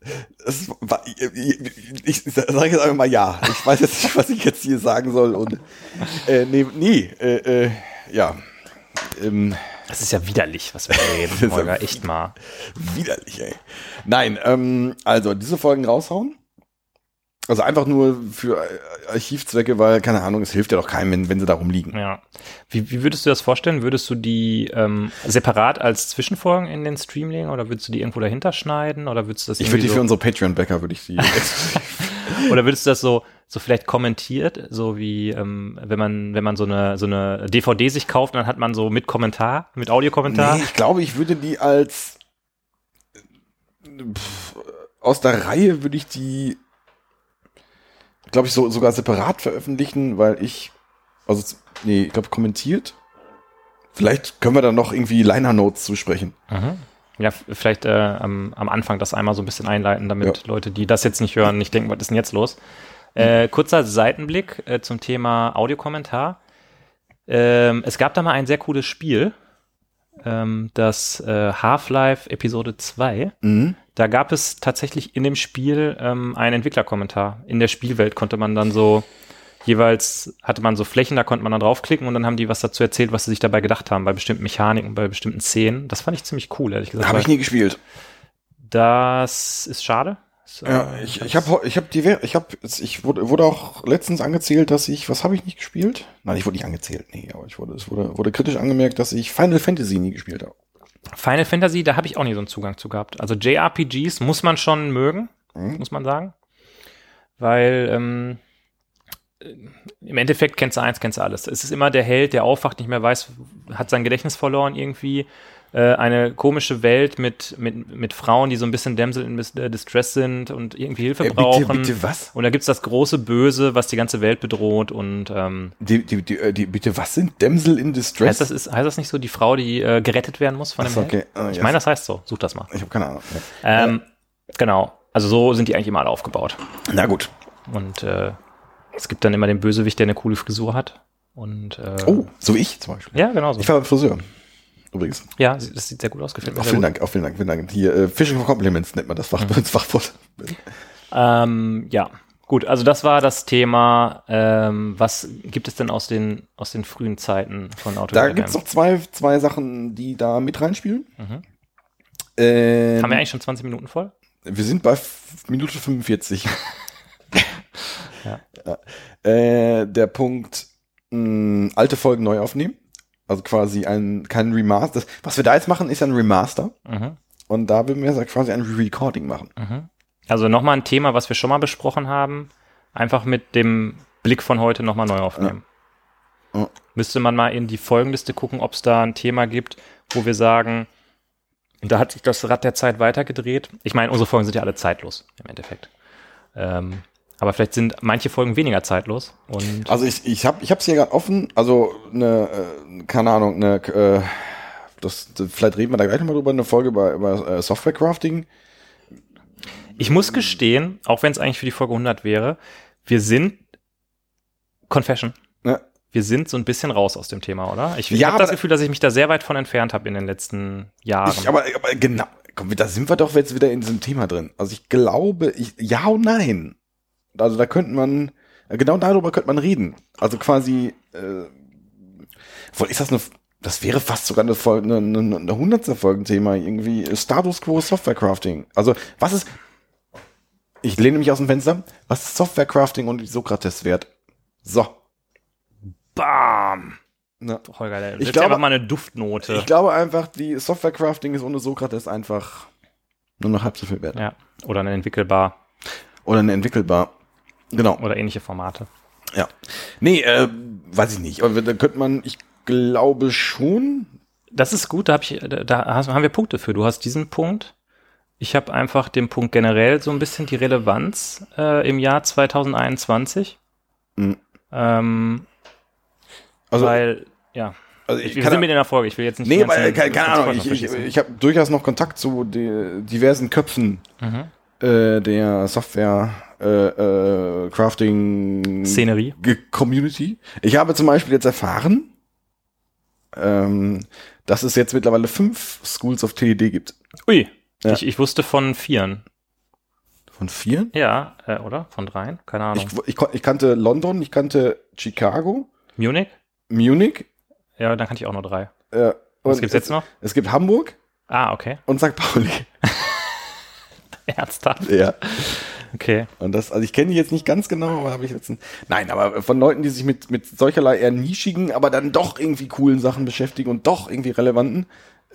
Das war, ich, ich, sage jetzt einfach mal ja. Ich weiß jetzt nicht, was ich jetzt hier sagen soll. Und äh, nee, nee äh, äh, ja. Ähm, Das ist ja widerlich, was wir reden, *laughs* ist ja Holger, echt mal. widerlich, ey. Nein, ähm, also diese Folgen raushauen. Also einfach nur für äh, Archivzwecke, weil, keine Ahnung, es hilft ja doch keinem, wenn, wenn sie da rumliegen. Ja. Wie, wie würdest du das vorstellen? Würdest du die ähm, separat als Zwischenfolgen in den Stream legen oder würdest du die irgendwo dahinter schneiden oder würdest du das Ich würde die irgendwie für unsere Patreon-Bäcker, würde ich die. *laughs* so, oder würdest du das so so vielleicht kommentiert, so wie ähm, wenn man wenn man so eine so eine DVD sich kauft, dann hat man so mit Kommentar, mit Audiokommentar. Nee, ich glaube, ich würde die als pff, aus der Reihe würde ich die, glaube ich, so, sogar separat veröffentlichen, weil ich, also, nee, ich glaube, kommentiert. Vielleicht können wir da noch irgendwie Liner Notes zusprechen. Mhm. Ja, vielleicht äh, am, am Anfang das einmal so ein bisschen einleiten, damit Leute, die das jetzt nicht hören, nicht denken, was ist denn jetzt los? Äh, kurzer Seitenblick äh, zum Thema Audiokommentar. Ähm, es gab da mal ein sehr cooles Spiel, ähm, das äh, Half-Life Episode 2. Mhm. Da gab es tatsächlich in dem Spiel ähm, einen Entwicklerkommentar. In der Spielwelt konnte man dann so jeweils hatte man so Flächen, da konnte man dann draufklicken und dann haben die was dazu erzählt, was sie sich dabei gedacht haben, bei bestimmten Mechaniken, bei bestimmten Szenen. Das fand ich ziemlich cool, ehrlich gesagt. Habe ich nie gespielt. Das ist schade. Ja, äh, ich, ich habe ich hab die ich habe ich wurde, wurde auch letztens angezählt, dass ich was habe ich nicht gespielt? Nein, ich wurde nicht angezählt. Nee, aber ich wurde es wurde wurde kritisch angemerkt, dass ich Final Fantasy nie gespielt habe. Final Fantasy, da habe ich auch nie so einen Zugang zu gehabt. Also JRPGs muss man schon mögen, Mhm. muss man sagen. Weil ähm, äh, im Endeffekt kennst du eins, kennst du alles. Es ist immer der Held, der aufwacht, nicht mehr weiß, hat sein Gedächtnis verloren irgendwie. Äh, eine komische Welt mit, mit, mit Frauen, die so ein bisschen Damsel in äh, Distress sind und irgendwie Hilfe Äh, bitte, brauchen. bitte was? Und da gibt's das große Böse, was die ganze Welt bedroht. Und ähm, Die, die, die, die bitte was sind Damsel in Distress? heißt, das ist, heißt das nicht so, die Frau, die äh, gerettet werden muss von dem Ach Held? okay. Ah, Ich yes. meine, das heißt so. Such das mal. ich habe keine Ahnung. Ähm, Genau. Also so sind die eigentlich immer alle aufgebaut. Na gut. Und äh, es gibt dann immer den Bösewicht, der eine coole Frisur hat. Und äh, Oh, so wie ich zum Beispiel. ja, genau so. Ich war beim Friseur. Übrigens. Ja, das sieht sehr gut aus, gefällt mir Auch vielen gut. Dank, auch vielen Dank, vielen Dank. Hier, äh, Fishing for Compliments nennt man das Fach, das Fachwort. Ähm, ja, gut. Also das war das Thema. Ähm, was gibt es denn aus den aus den frühen Zeiten von Auto? Da gibt's noch zwei, zwei Sachen, die da mit reinspielen. Mhm. Ähm, Haben wir eigentlich schon 20 Minuten voll? Wir sind bei Minute 45. Ja. *laughs* Ja. Äh, der Punkt, mh, alte Folgen neu aufnehmen. Also quasi ein, kein Remaster. Was wir da jetzt machen, ist ein Remaster. Mhm. Und da würden wir quasi ein Recording machen. Mhm. Also nochmal ein Thema, was wir schon mal besprochen haben. Einfach mit dem Blick von heute nochmal neu aufnehmen. Ja. Ja. Müsste man mal in die Folgenliste gucken, ob es da ein Thema gibt, wo wir sagen, da hat sich das Rad der Zeit weitergedreht. Ich meine, unsere Folgen sind ja alle zeitlos im Endeffekt. Ähm, aber vielleicht sind manche Folgen weniger zeitlos. Und Also ich, ich habe ich hab's hier gerade offen. Also eine, äh, keine Ahnung, eine, äh, das, vielleicht reden wir da gleich nochmal drüber, eine Folge über, über äh, Software Crafting. ich muss gestehen, auch wenn es eigentlich für die Folge 100 wäre, wir sind Confession. Ja. Wir sind so ein bisschen raus aus dem Thema, oder? Ich, Ja, ich habe das Gefühl, dass ich mich da sehr weit von entfernt habe in den letzten Jahren. Ich, aber, aber genau, komm, da sind wir doch jetzt wieder in diesem Thema drin. Also ich glaube, ich, ja und nein. Also da könnte man, genau darüber könnte man reden. Also quasi, äh, ist das eine, das wäre fast sogar eine, Folge, eine, eine, eine hundertste Folgenthema, irgendwie Status Quo Software Crafting. Also was ist, ich lehne mich aus dem Fenster, was ist Software Crafting und die Sokrates wert? So. Bam! Na, Holger, der Ich glaube- einfach mal eine Duftnote. ich glaube einfach, die Software Crafting ist ohne Sokrates einfach nur noch halb so viel wert. ja. Oder eine entwickelbar Oder eine entwickelbar. Genau. oder ähnliche Formate. Ja. Nee, äh, weiß ich nicht. Aber da könnte man, ich glaube schon. Das ist gut, da, hab ich, da, haben wir Punkte für. Du hast diesen Punkt. Ich habe einfach den Punkt generell so ein bisschen die Relevanz äh, im Jahr 2021. Mhm. Ähm, Also, weil, ja, also ich, wir kann, sind mit in der Folge. Ich will jetzt nicht. nee, ganzen- keine, keine Ahnung. Ich, ich, ich habe durchaus noch Kontakt zu diversen Köpfen Mhm. Äh, der Software äh, äh, Crafting Szenerie. Community. Ich habe zum Beispiel jetzt erfahren, ähm, dass es jetzt mittlerweile fünf Schools of TED gibt. Ui, Ja. ich, ich wusste von vieren. Von vier? Ja, äh, oder? Von dreien? Keine Ahnung. Ich, ich, ich kannte London, ich kannte Chicago, Munich? Munich. Ja, dann kannte ich auch nur drei. Äh, Was und gibt's es, jetzt noch? Es gibt Hamburg Ah, okay. und St. Pauli. *laughs* *laughs* Ernsthaft? Ja. Okay. Und das, also ich kenne die jetzt nicht ganz genau, aber habe ich jetzt ein, nein, aber von Leuten, die sich mit, mit solcherlei eher nischigen, aber dann doch irgendwie coolen Sachen beschäftigen und doch irgendwie relevanten.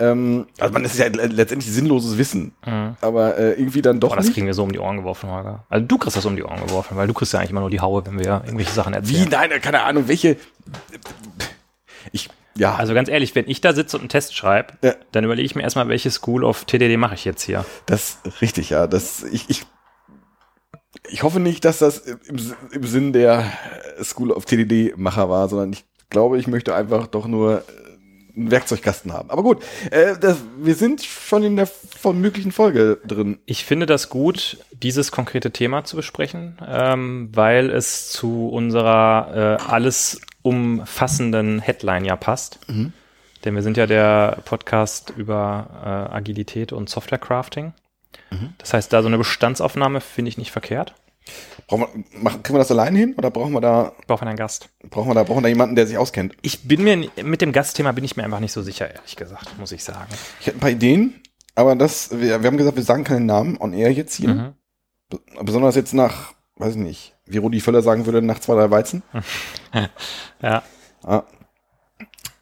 Ähm, also man, das ist ja le- letztendlich sinnloses Wissen, Mhm. aber äh, irgendwie dann doch Boah, das nicht. kriegen wir so um die Ohren geworfen, Holger. Also du kriegst das um die Ohren geworfen, weil du kriegst ja eigentlich immer nur die Haue, wenn wir irgendwelche Sachen Wie? erzählen. Nein, keine Ahnung, welche. Ich, ja, Also ganz ehrlich, wenn ich da sitze und einen Test schreibe, Ja. dann überlege ich mir erstmal, welche School of TDD mache ich jetzt hier. das richtig, ja. Das, ich, ich, ich hoffe nicht, dass das im, im Sinn der School of TDD-Macher war, sondern ich glaube, ich möchte einfach doch nur äh, einen Werkzeugkasten haben. Aber gut, äh, das, wir sind schon in der von möglichen Folge drin. Ich finde das gut, dieses konkrete Thema zu besprechen, ähm, weil es zu unserer äh, alles umfassenden Headline ja passt. Mhm. Denn wir sind ja der Podcast über äh, Agilität und Software Crafting. Mhm. Das heißt, da so eine Bestandsaufnahme finde ich nicht verkehrt. Brauchen wir, machen, kriegen wir das allein hin oder brauchen wir da, Brauchen wir einen Gast. brauchen wir da, brauchen wir da jemanden, der sich auskennt? Ich bin mir, mit dem Gastthema bin ich mir einfach nicht so sicher, ehrlich gesagt, muss ich sagen. Ich hätte ein paar Ideen, aber das, wir, wir haben gesagt, wir sagen keinen Namen on air jetzt hier. Mhm. Besonders jetzt nach, weiß ich nicht, wie Rudi Völler sagen würde, nach zwei, drei Weizen. *laughs* Ja, Ah.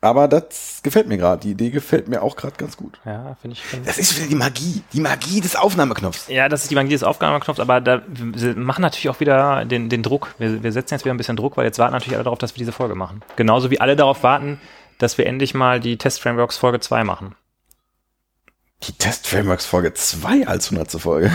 Aber das gefällt mir gerade. Die Idee gefällt mir auch gerade ganz gut. ja, finde ich. Find Das ist wieder die Magie. Die Magie des Aufnahmeknopfs. ja, das ist die Magie des Aufgabenknopfs, aber da, wir machen natürlich auch wieder den, den Druck. Wir, wir setzen jetzt wieder ein bisschen Druck, weil jetzt warten natürlich alle darauf, dass wir diese Folge machen. Genauso wie alle darauf warten, dass wir endlich mal die Test-Frameworks Folge 2 machen. Die Test-Frameworks Folge 2 als 100. Folge.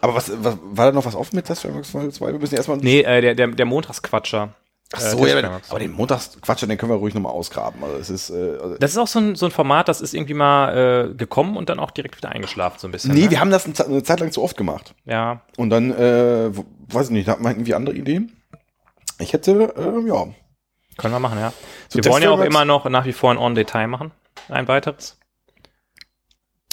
Aber was, was war da noch was offen mit Test-Frameworks Folge 2? Wir müssen erstmal. Nee, äh, der, der, der Montagsquatscher. Ach äh, so, ja, Test-Frameworks. aber den Montagsquatsch, den können wir ruhig nochmal ausgraben. Also es ist. Äh, also Das ist auch so ein, so ein Format, das ist irgendwie mal äh, gekommen und dann auch direkt wieder eingeschlafen, so ein bisschen. nee, ne? wir haben das eine Ze- eine Zeit lang zu oft gemacht. Ja, Und dann, äh, weiß ich nicht, da hatten wir irgendwie andere Ideen. Ich hätte, äh, ja. können wir machen, ja. So wir wollen ja auch immer noch nach wie vor ein On-Detail machen. Ein weiteres.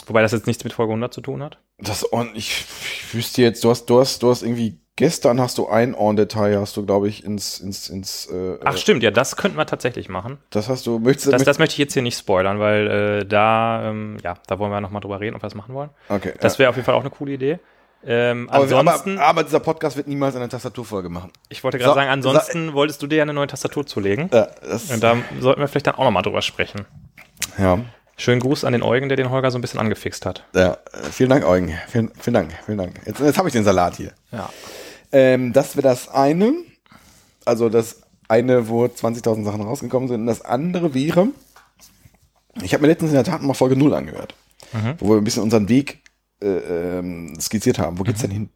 Wobei das jetzt nichts mit Folge 100 zu tun hat. Das on, ich, ich wüsste jetzt, du hast, du hast, du hast irgendwie gestern hast du ein On-Detail, hast du, glaube ich, ins, ins, ins, äh, Ach stimmt, ja, das könnten wir tatsächlich machen. das hast du, möchtest du, Das, das möchte ich jetzt hier nicht spoilern, weil äh, da, ähm, ja, da wollen wir nochmal drüber reden, ob wir das machen wollen. okay, Das ja. wäre auf jeden Fall auch eine coole Idee. Ähm, aber, ansonsten, aber, aber dieser Podcast wird niemals eine Tastaturfolge machen. ich wollte gerade so- sagen, ansonsten wolltest du dir ja eine neue Tastatur zulegen. Ja, das, Und da sollten wir vielleicht dann auch nochmal drüber sprechen. ja, Schönen Gruß an den Eugen, der den Holger so ein bisschen angefixt hat. ja, äh, vielen Dank, Eugen. Vielen, vielen Dank, vielen Dank. Jetzt, jetzt habe ich den Salat hier. Ja. Ähm, das wäre das eine. Also das eine, wo 20.000 Sachen rausgekommen sind. Und das andere wäre, ich habe mir letztens in der Tat mal Folge 0 angehört, Mhm. wo wir ein bisschen unseren Weg äh, ähm, skizziert haben. Wo geht's denn hin?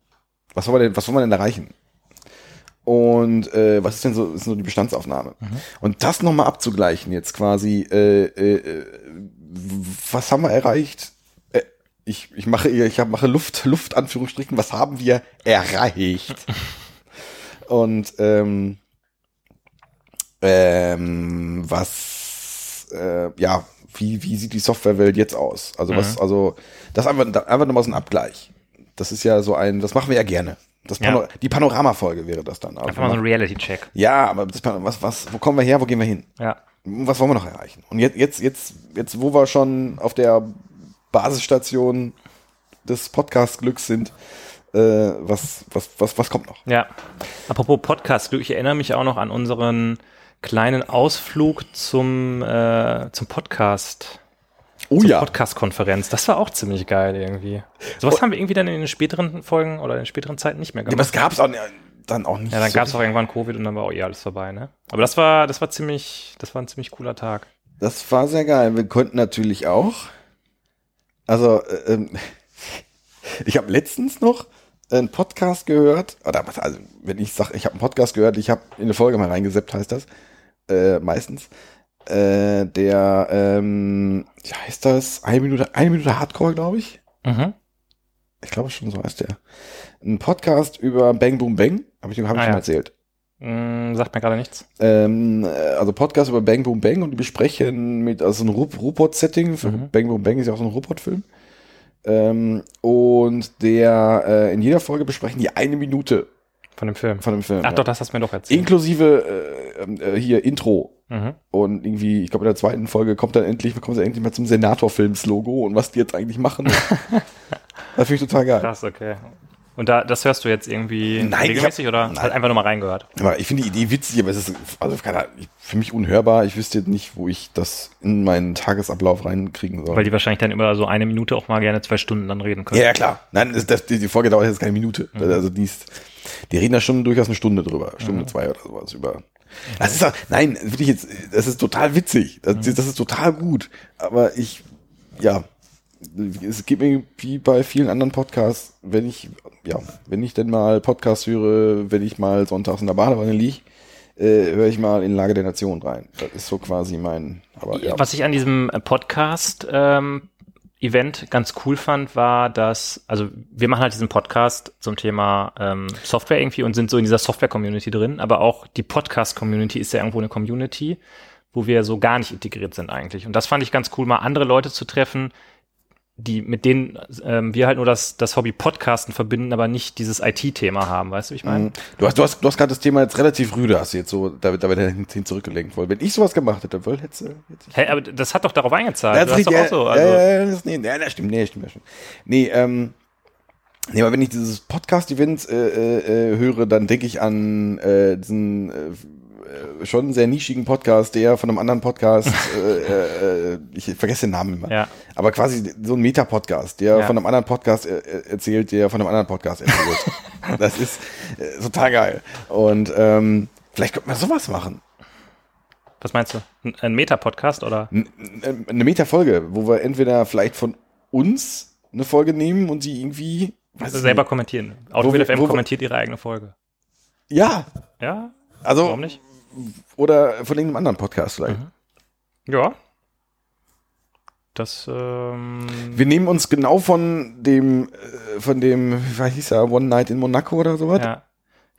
Was wollen wir denn, was wollen wir denn erreichen? Und äh, was ist denn so, ist so die Bestandsaufnahme? Und das nochmal abzugleichen jetzt quasi, äh, äh, äh, was haben wir erreicht? Ich, ich mache ich mache Luft, Luft, Anführungsstrichen, was haben wir erreicht? *laughs* Und ähm, ähm, was, äh, ja, wie, wie sieht die Softwarewelt jetzt aus? Also was, also das einfach, einfach nochmal so ein Abgleich. Das ist ja so ein, das machen wir ja gerne. Das Ja. Pano Die Panorama-Folge wäre das dann. Also Einfach mal so ein Reality-Check. ja, aber das, was, was, wo kommen wir her, wo gehen wir hin? Ja. Was wollen wir noch erreichen? Und jetzt, jetzt, jetzt, jetzt, wo wir schon auf der Basisstation des Podcast-Glücks sind, äh, was, was, was, was kommt noch? Ja. Apropos Podcast, ich erinnere mich auch noch an unseren kleinen Ausflug zum, äh, zum Podcast. Oh ja. Podcast-Konferenz. Das war auch ziemlich geil irgendwie. Sowas haben wir irgendwie dann in den späteren Folgen oder in den späteren Zeiten nicht mehr ja aber gemacht. es gab's auch dann auch nicht. Ja, dann so gab es auch irgendwann Covid und dann war auch eh alles vorbei, ne? Aber das war, das war ziemlich, das war ein ziemlich cooler Tag. Das war sehr geil. Wir konnten natürlich auch. Also, äh, ähm, *laughs* ich habe letztens noch einen Podcast gehört, oder was, also wenn ich sage, ich habe einen Podcast gehört, ich habe in eine Folge mal reingeseppt, heißt das, äh, meistens, äh, der, ähm, wie heißt das, eine Minute, eine Minute Hardcore, glaube ich. Mhm. Ich glaube schon, so heißt der. Ein Podcast über Bang Boom Bang, habe ich, hab ich Ah, schon ja. erzählt. Mm, sagt mir gerade nichts. Ähm, äh, also Podcast über Bang Boom Bang und die besprechen mit, also ein Rupert-Setting, für Mhm. Bang Boom Bang ist ja auch so ein Rupert-Film. Ähm, und der, äh, in jeder Folge besprechen die eine Minute Von dem Film. von dem Film. Ach ja. doch, das hast du mir doch erzählt. Inklusive äh, äh, hier Intro. Mhm. Und irgendwie, ich glaube, in der zweiten Folge kommt dann endlich, kommen sie endlich mal zum Senator-Films-Logo und was die jetzt eigentlich machen. *laughs* das finde ich total geil. Krass, okay. Und da, das hörst du jetzt irgendwie Nein, regelmäßig hab- oder nein. hast einfach nur mal reingehört? Aber ich finde die Idee witzig, aber es ist also keine für mich unhörbar. Ich wüsste jetzt nicht, wo ich das in meinen Tagesablauf reinkriegen soll. Weil die wahrscheinlich dann über so eine Minute auch mal gerne zwei Stunden dann reden können. Ja, ja, klar. Nein, das, das, die Folge dauert jetzt keine Minute. Mhm. Also die, ist, die reden da schon durchaus eine Stunde drüber. Stunde, zwei oder sowas über. Das ist auch, nein, wirklich jetzt, das ist total witzig. Das, Mhm. das ist total gut. Aber ich, ja, es geht mir wie bei vielen anderen Podcasts, wenn ich, ja, wenn ich denn mal Podcast höre, wenn ich mal sonntags in der Badewanne liege, äh, höre ich mal in Lage der Nation rein. Das ist so quasi mein, aber ja. Was ich an diesem äh, Podcast ähm, Event ganz cool fand, war, dass, also wir machen halt diesen Podcast zum Thema ähm, Software irgendwie und sind so in dieser Software-Community drin, aber auch die Podcast-Community ist ja irgendwo eine Community, wo wir so gar nicht integriert sind eigentlich. Und das fand ich ganz cool, mal andere Leute zu treffen, die, mit denen ähm, wir halt nur das, das Hobby Podcasten verbinden, aber nicht dieses IT-Thema haben, weißt du, wie ich meine? Mhm. Du hast, du hast, du hast gerade das Thema jetzt relativ rüde, hast du jetzt so, da, da wird er hin zurückgelenkt wollen. Wenn ich sowas gemacht hätte, hättest du jetzt. Hey, aber das hat doch darauf eingezahlt. Ja, du das hast doch ja, auch so. ja, Also, ja, ja, das, nee, ja, das stimmt, nee, das stimmt, das stimmt. Nee, ähm, nee, aber wenn ich dieses Podcast-Event äh, äh, höre, dann denke ich an äh, diesen äh, schon sehr nischigen Podcast, der von einem anderen Podcast, *laughs* äh, äh, ich vergesse den Namen immer, Ja. aber quasi so ein Meta-Podcast, der Ja. von einem anderen Podcast äh, äh, erzählt, der von einem anderen Podcast erzählt. *laughs* das ist äh, total geil. Und ähm, vielleicht könnte man sowas machen. Was meinst du? Ein, Meta-Podcast oder? N- Eine Meta-Folge, wo wir entweder vielleicht von uns eine Folge nehmen und sie irgendwie ich selber nicht. kommentieren. Autobild FM kommentiert ihre eigene Folge. Ja, Ja? also Warum nicht? Oder von irgendeinem anderen Podcast vielleicht. Mhm. Ja. Das, ähm, Wir nehmen uns genau von dem, äh, von dem, wie war hieß er, One Night in Monaco oder sowas. ja.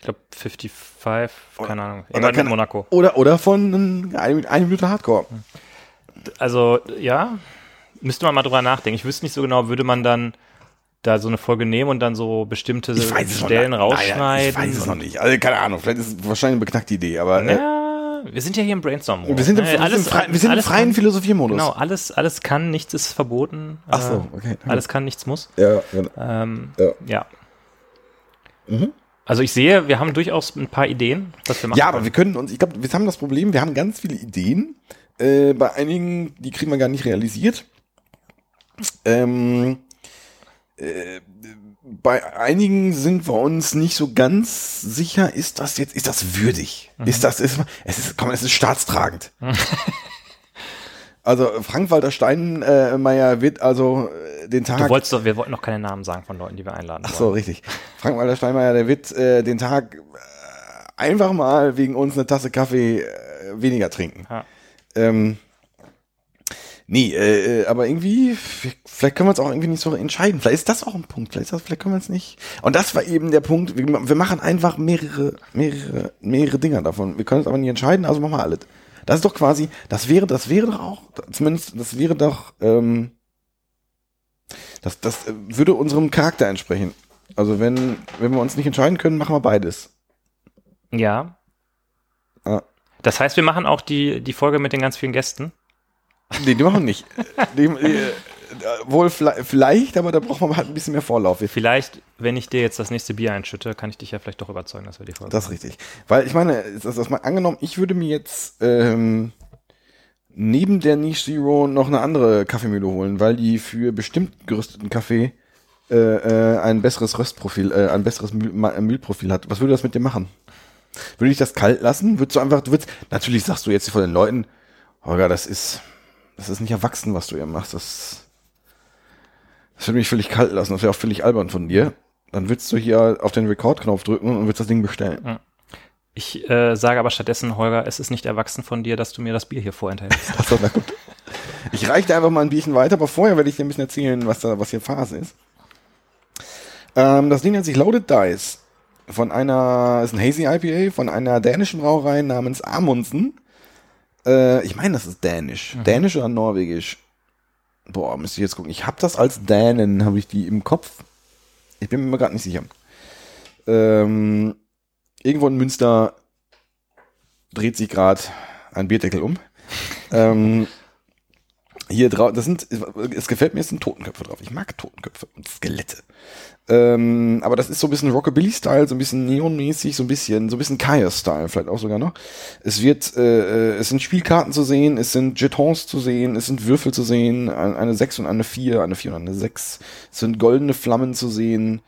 Ich glaube 55, keine Ahnung. Oder kann- in Monaco. Oder, oder von eine, eine Minute Hardcore. Also, ja, müsste man mal drüber nachdenken. Ich wüsste nicht so genau, würde man dann da so eine Folge nehmen und dann so bestimmte Stellen noch rausschneiden? Naja, ich weiß es noch nicht. Also keine Ahnung, vielleicht ist es wahrscheinlich eine beknackte Idee, aber äh, Ja, wir sind ja hier im Brainstorm. wir sind im, wir sind im, frei, wir sind im freien kann, Philosophiermodus. Genau, alles, alles kann, nichts ist verboten. Ach so, Äh, okay. Alles kann, nichts muss. Ja, genau. Ähm, Ja. ja. Mhm. Also ich sehe, wir haben durchaus ein paar Ideen, was wir machen Ja, aber können. wir können uns, ich glaube, wir haben das Problem, wir haben ganz viele Ideen. Äh, bei einigen, die kriegen wir gar nicht realisiert. Ähm, äh, bei einigen sind wir uns nicht so ganz sicher, ist das jetzt, ist das würdig? Mhm. Ist das, ist, es ist, komm, es ist staatstragend. also Frank-Walter Steinmeier wird also äh, den Tag. Du wolltest doch, wir wollten noch keine Namen sagen von Leuten, die wir einladen Ach so, wollen. richtig. Frank-Walter Steinmeier, der wird äh, den Tag äh, einfach mal wegen uns eine Tasse Kaffee äh, weniger trinken. Ja. Ähm, nee, äh, äh, aber irgendwie, vielleicht können wir uns auch irgendwie nicht so entscheiden. Vielleicht ist das auch ein Punkt. Vielleicht, ist das, vielleicht können wir es nicht. Und das war eben der Punkt. Wir, wir machen einfach mehrere, mehrere, mehrere Dinger davon. Wir können uns aber nicht entscheiden, also machen wir alles. Das ist doch quasi, das wäre, das wäre doch auch, zumindest, das wäre doch, ähm, das, das äh, würde unserem Charakter entsprechen. Also wenn, wenn wir uns nicht entscheiden können, machen wir beides. Ja. Ah. Das heißt, wir machen auch die, die Folge mit den ganz vielen Gästen. Nee, die machen wir nicht. Die, äh, wohl vielleicht, aber da braucht man halt ein bisschen mehr Vorlauf. Vielleicht, wenn ich dir jetzt das nächste Bier einschütte, kann ich dich ja vielleicht doch überzeugen, dass wir die Folge Das ist richtig. Weil ich meine, das, das mal angenommen, ich würde mir jetzt ähm, neben der Niche Zero noch eine andere Kaffeemühle holen, weil die für bestimmt gerüsteten Kaffee äh, äh, ein besseres Röstprofil, äh, ein besseres Mühl, Ma- Mühlprofil hat. Was würde das mit dir machen? Würde ich das kalt lassen? Würdest du einfach, du würdest, natürlich sagst du jetzt vor den Leuten, Holger, das ist, das ist nicht erwachsen, was du hier machst. Das, das würde mich völlig kalt lassen. Das wäre auch völlig albern von dir. Dann würdest du hier auf den Rekordknopf drücken und würdest das Ding bestellen. Ich äh, sage aber stattdessen, Holger, es ist nicht erwachsen von dir, dass du mir das Bier hier vorenthältst. *laughs* Achso, na gut. Ich reiche dir einfach mal ein Bierchen weiter, aber vorher werde ich dir ein bisschen erzählen, was da, was hier Phase ist. Ähm, das Ding nennt sich Loaded Dice. Von einer, ist ein Hazy IPA, von einer dänischen Brauerei namens Amundsen. Äh, ich meine, das ist dänisch. Dänisch oder norwegisch? Boah, müsste ich jetzt gucken. Ich habe das als Dänen, habe ich die im Kopf. Ich bin mir gerade nicht sicher. Ähm, irgendwo in Münster dreht sich gerade ein Bierdeckel um. *laughs* ähm, hier drauf, das sind, es gefällt mir, es sind Totenköpfe drauf. Ich mag Totenköpfe und Skelette. Ähm, aber das ist so ein bisschen Rockabilly-Style, so ein bisschen Neon-mäßig, so ein bisschen, so ein bisschen Chaos-Style vielleicht auch sogar noch. Es wird, äh, äh, es sind Spielkarten zu sehen, es sind Jetons zu sehen, es sind Würfel zu sehen, ein- eine 6 und eine 4, eine 4 und eine 6. Es sind goldene Flammen zu sehen.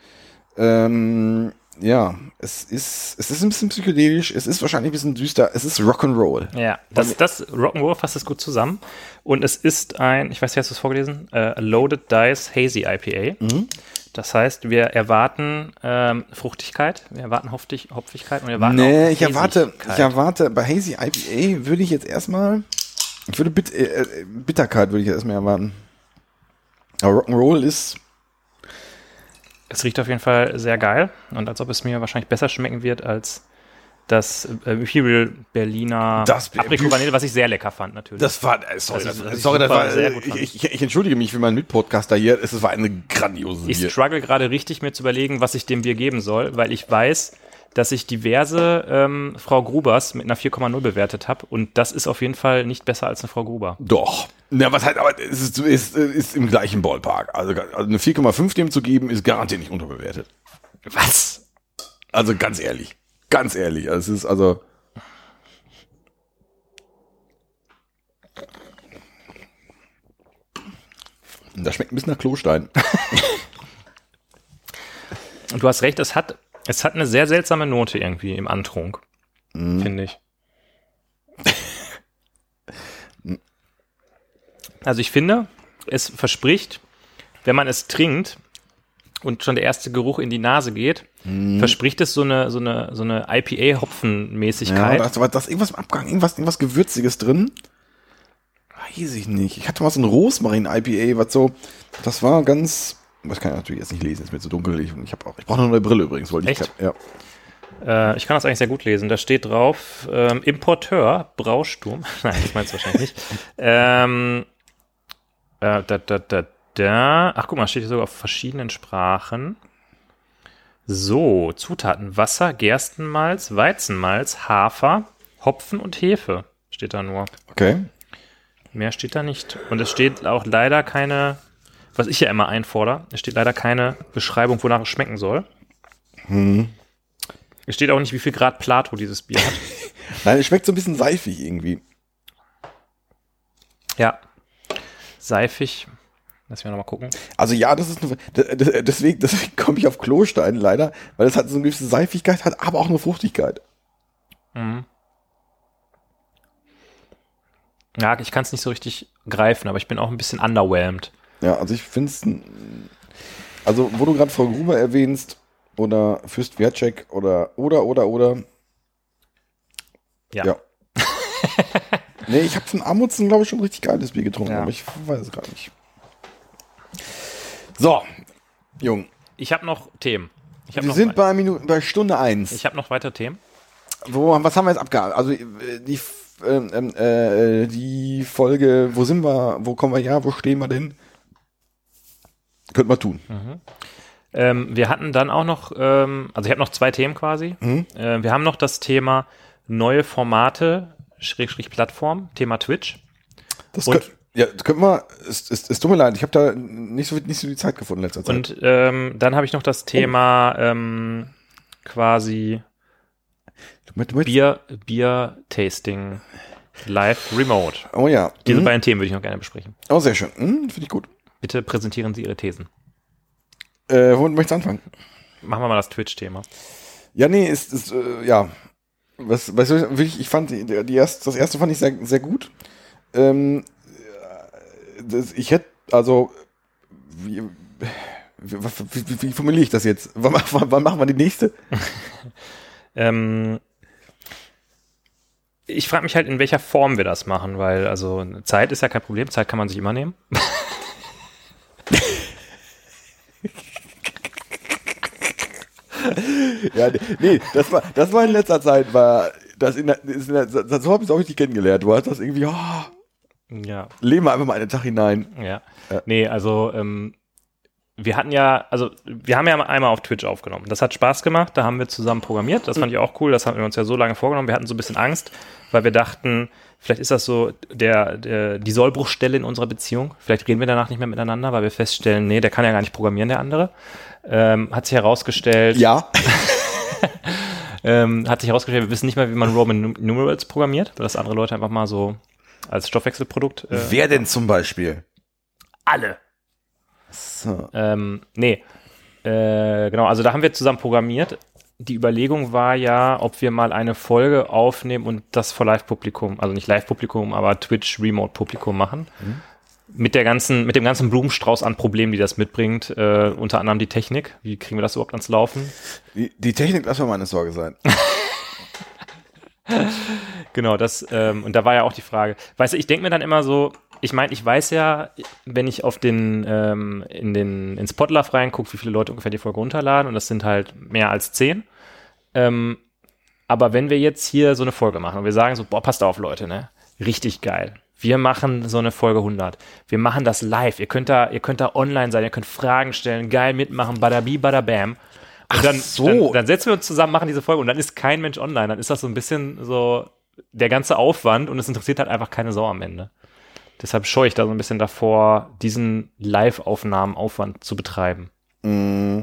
Ähm, ja, es ist, es ist ein bisschen psychedelisch, es ist wahrscheinlich ein bisschen düster, es ist Rock'n'Roll. Ja, das, das Rock'n'Roll fasst es gut zusammen. Und es ist ein, ich weiß nicht, hast du es vorgelesen? Äh, Loaded Dice Hazy IPA. Mhm. Das heißt, wir erwarten ähm, Fruchtigkeit, wir erwarten Hopfig, Hopfigkeit und wir erwarten Nee, auch ich erwarte, ich erwarte, bei Hazy IPA würde ich jetzt erstmal, ich würde Bit, äh, äh, Bitterkeit würde ich erstmal erwarten. Aber Rock'n'Roll ist, Es riecht auf jeden Fall sehr geil und als ob es mir wahrscheinlich besser schmecken wird als das äh, Imperial Berliner Das- Aprikot Vanille, was ich sehr lecker fand natürlich. Das war, äh, sorry, Das das, sorry, das war, sehr äh, gut ich, ich, ich entschuldige mich für meinen Mitpodcaster hier. Es war eine grandiose Ich struggle gerade richtig mir zu überlegen, was ich dem Bier geben soll, weil ich weiß, dass ich diverse ähm, Frau Grubers mit einer 4,0 bewertet habe und das ist auf jeden Fall nicht besser als eine Frau Gruber. Doch. Na, was halt, aber es ist, ist, ist im gleichen Ballpark. Also, also eine 4,5 dem zu geben, ist garantiert nicht unterbewertet. Was? Also ganz ehrlich. Ganz ehrlich. Also, es ist also. Das schmeckt ein bisschen nach Klostein. *laughs* Und du hast recht, es hat, es hat eine sehr seltsame Note irgendwie im Antrunk, finde ich. *laughs* Also ich finde, es verspricht, wenn man es trinkt und schon der erste Geruch in die Nase geht, verspricht es so eine, so eine, so eine Ja, IPA-Hopfenmäßigkeit. da ist irgendwas im Abgang, irgendwas, irgendwas Gewürziges drin. Weiß ich nicht. Ich hatte mal so ein Rosmarin-IPA, was so, das war ganz, das kann ich natürlich jetzt nicht lesen, ist mir zu dunkel. Ich, ich, auch, ich brauche noch eine neue Brille übrigens, wollte ich. Echt? Ja. Äh, ich kann das eigentlich sehr gut lesen. Da steht drauf, ähm, Importeur, Brausturm. *laughs* Nein, das meinst du wahrscheinlich nicht. Ähm, äh, da, da, da, da. Ach, guck mal, steht hier sogar auf verschiedenen Sprachen. So, Zutaten: Wasser, Gerstenmalz, Weizenmalz, Hafer, Hopfen und Hefe. Steht da nur. Okay. Mehr steht da nicht. Und es steht auch leider keine, was ich ja immer einfordere, es steht leider keine Beschreibung, wonach es schmecken soll. Es steht auch nicht, wie viel Grad Plato dieses Bier hat. *laughs* Nein, es schmeckt so ein bisschen seifig irgendwie. Ja. Seifig. Lass mich nochmal gucken. Also ja, das ist eine, deswegen, deswegen komme ich auf Klostein leider, weil es hat so eine gewisse Seifigkeit, hat aber auch eine Fruchtigkeit. Ja, ich kann es nicht so richtig greifen, aber ich bin auch ein bisschen underwhelmed. Ja, also ich finde es, also wo du gerade Frau Gruber erwähnst oder Fürst Wertschek oder oder oder oder Ja. Ja. *laughs* nee, ich habe von Amundsen, glaube ich, schon richtig geiles Bier getrunken, Ja. aber ich weiß es gerade nicht. So, Jung, Ich habe noch Themen. Ich habe wir noch, sind bei Minuten, bei Stunde eins. ich hab noch weitere Themen. Wo, was haben wir jetzt abgehalten? Also äh, die, ähm, äh, die Folge, wo sind wir, wo kommen wir her, wo stehen wir denn? Könnte man tun. Ähm, wir hatten dann auch noch, ähm, also ich habe noch zwei Themen quasi. Mhm. Äh, wir haben noch das Thema neue Formate, Schrägstrich Plattform, Thema Twitch. Das Und- könnt, ja, das können wir, es, es, es tut mir leid, ich habe da nicht so, nicht so die Zeit gefunden in letzter Zeit. Und ähm, dann habe ich noch das Thema ähm, quasi Du du möchtest- Bier, Bier-Tasting live remote. oh ja. Diese Mhm. beiden Themen würde ich noch gerne besprechen. Oh, sehr schön. Mhm, Finde ich gut. Bitte präsentieren Sie Ihre Thesen. Äh, womit möchtest du anfangen? Machen wir mal das Twitch-Thema. Ja, nee, ist, ist äh, ja. Was, was wirklich, ich fand die, die erste, das erste fand ich sehr, sehr gut. Ähm, äh, das, ich hätte, also, wie, wie, wie, wie formuliere ich das jetzt? *laughs* Wann, wann, wann machen wir die nächste? *laughs* Ähm, ich frage mich halt, in welcher Form wir das machen, weil also Zeit ist ja kein Problem, Zeit kann man sich immer nehmen. *laughs* *laughs* Ja, nee, das war, das war in letzter Zeit, war, das in der, ist in der, so habe ich es auch richtig kennengelernt. Du hast das irgendwie, oh, Ja, leben wir einfach mal einen Tag hinein. ja. Ja. Nee, also ähm, wir hatten ja, also wir haben ja einmal auf Twitch aufgenommen. Das hat Spaß gemacht, da haben wir zusammen programmiert. Das fand ich auch cool, das haben wir uns ja so lange vorgenommen. Wir hatten so ein bisschen Angst, weil wir dachten, vielleicht ist das so der, der die Sollbruchstelle in unserer Beziehung. Vielleicht reden wir danach nicht mehr miteinander, weil wir feststellen, nee, der kann ja gar nicht programmieren, der andere. Ähm, hat sich herausgestellt, Ja, *laughs* ähm, hat sich herausgestellt, wir wissen nicht mal, wie man Roman Num- Numerals programmiert, weil das andere Leute einfach mal so als Stoffwechselprodukt. Äh, wer denn zum Beispiel? alle. So. Ähm, nee. Äh, genau, also da haben wir zusammen programmiert. Die Überlegung war ja, ob wir mal eine Folge aufnehmen und das vor Live-Publikum, also nicht Live-Publikum, aber Twitch-Remote-Publikum machen. Mit der ganzen, mit dem ganzen Blumenstrauß an Problemen, die das mitbringt, äh, unter anderem die Technik. Wie kriegen wir das überhaupt ans Laufen? Die, die Technik, lass mal meine Sorge sein. *laughs* Genau, das, ähm, und da war ja auch die Frage, weißt du, ich denke mir dann immer so, ich meine, ich weiß ja, wenn ich auf den, ähm, in den, in Spotlove reingucke, wie viele Leute ungefähr die Folge runterladen, und das sind halt mehr als zehn. Ähm, Aber wenn wir jetzt hier so eine Folge machen und wir sagen so, boah, passt auf, Leute, ne? Richtig geil. Wir machen so eine Folge 100. Wir machen das live. Ihr könnt da, ihr könnt da online sein, ihr könnt Fragen stellen, geil mitmachen, badabi, badabam. Und dann, so. dann, dann setzen wir uns zusammen, machen diese Folge und dann ist kein Mensch online. Dann ist das so ein bisschen so der ganze Aufwand und es interessiert halt einfach keine Sau am Ende. Deshalb scheue ich da so ein bisschen davor, diesen Live-Aufnahmen Aufwand zu betreiben. Mm,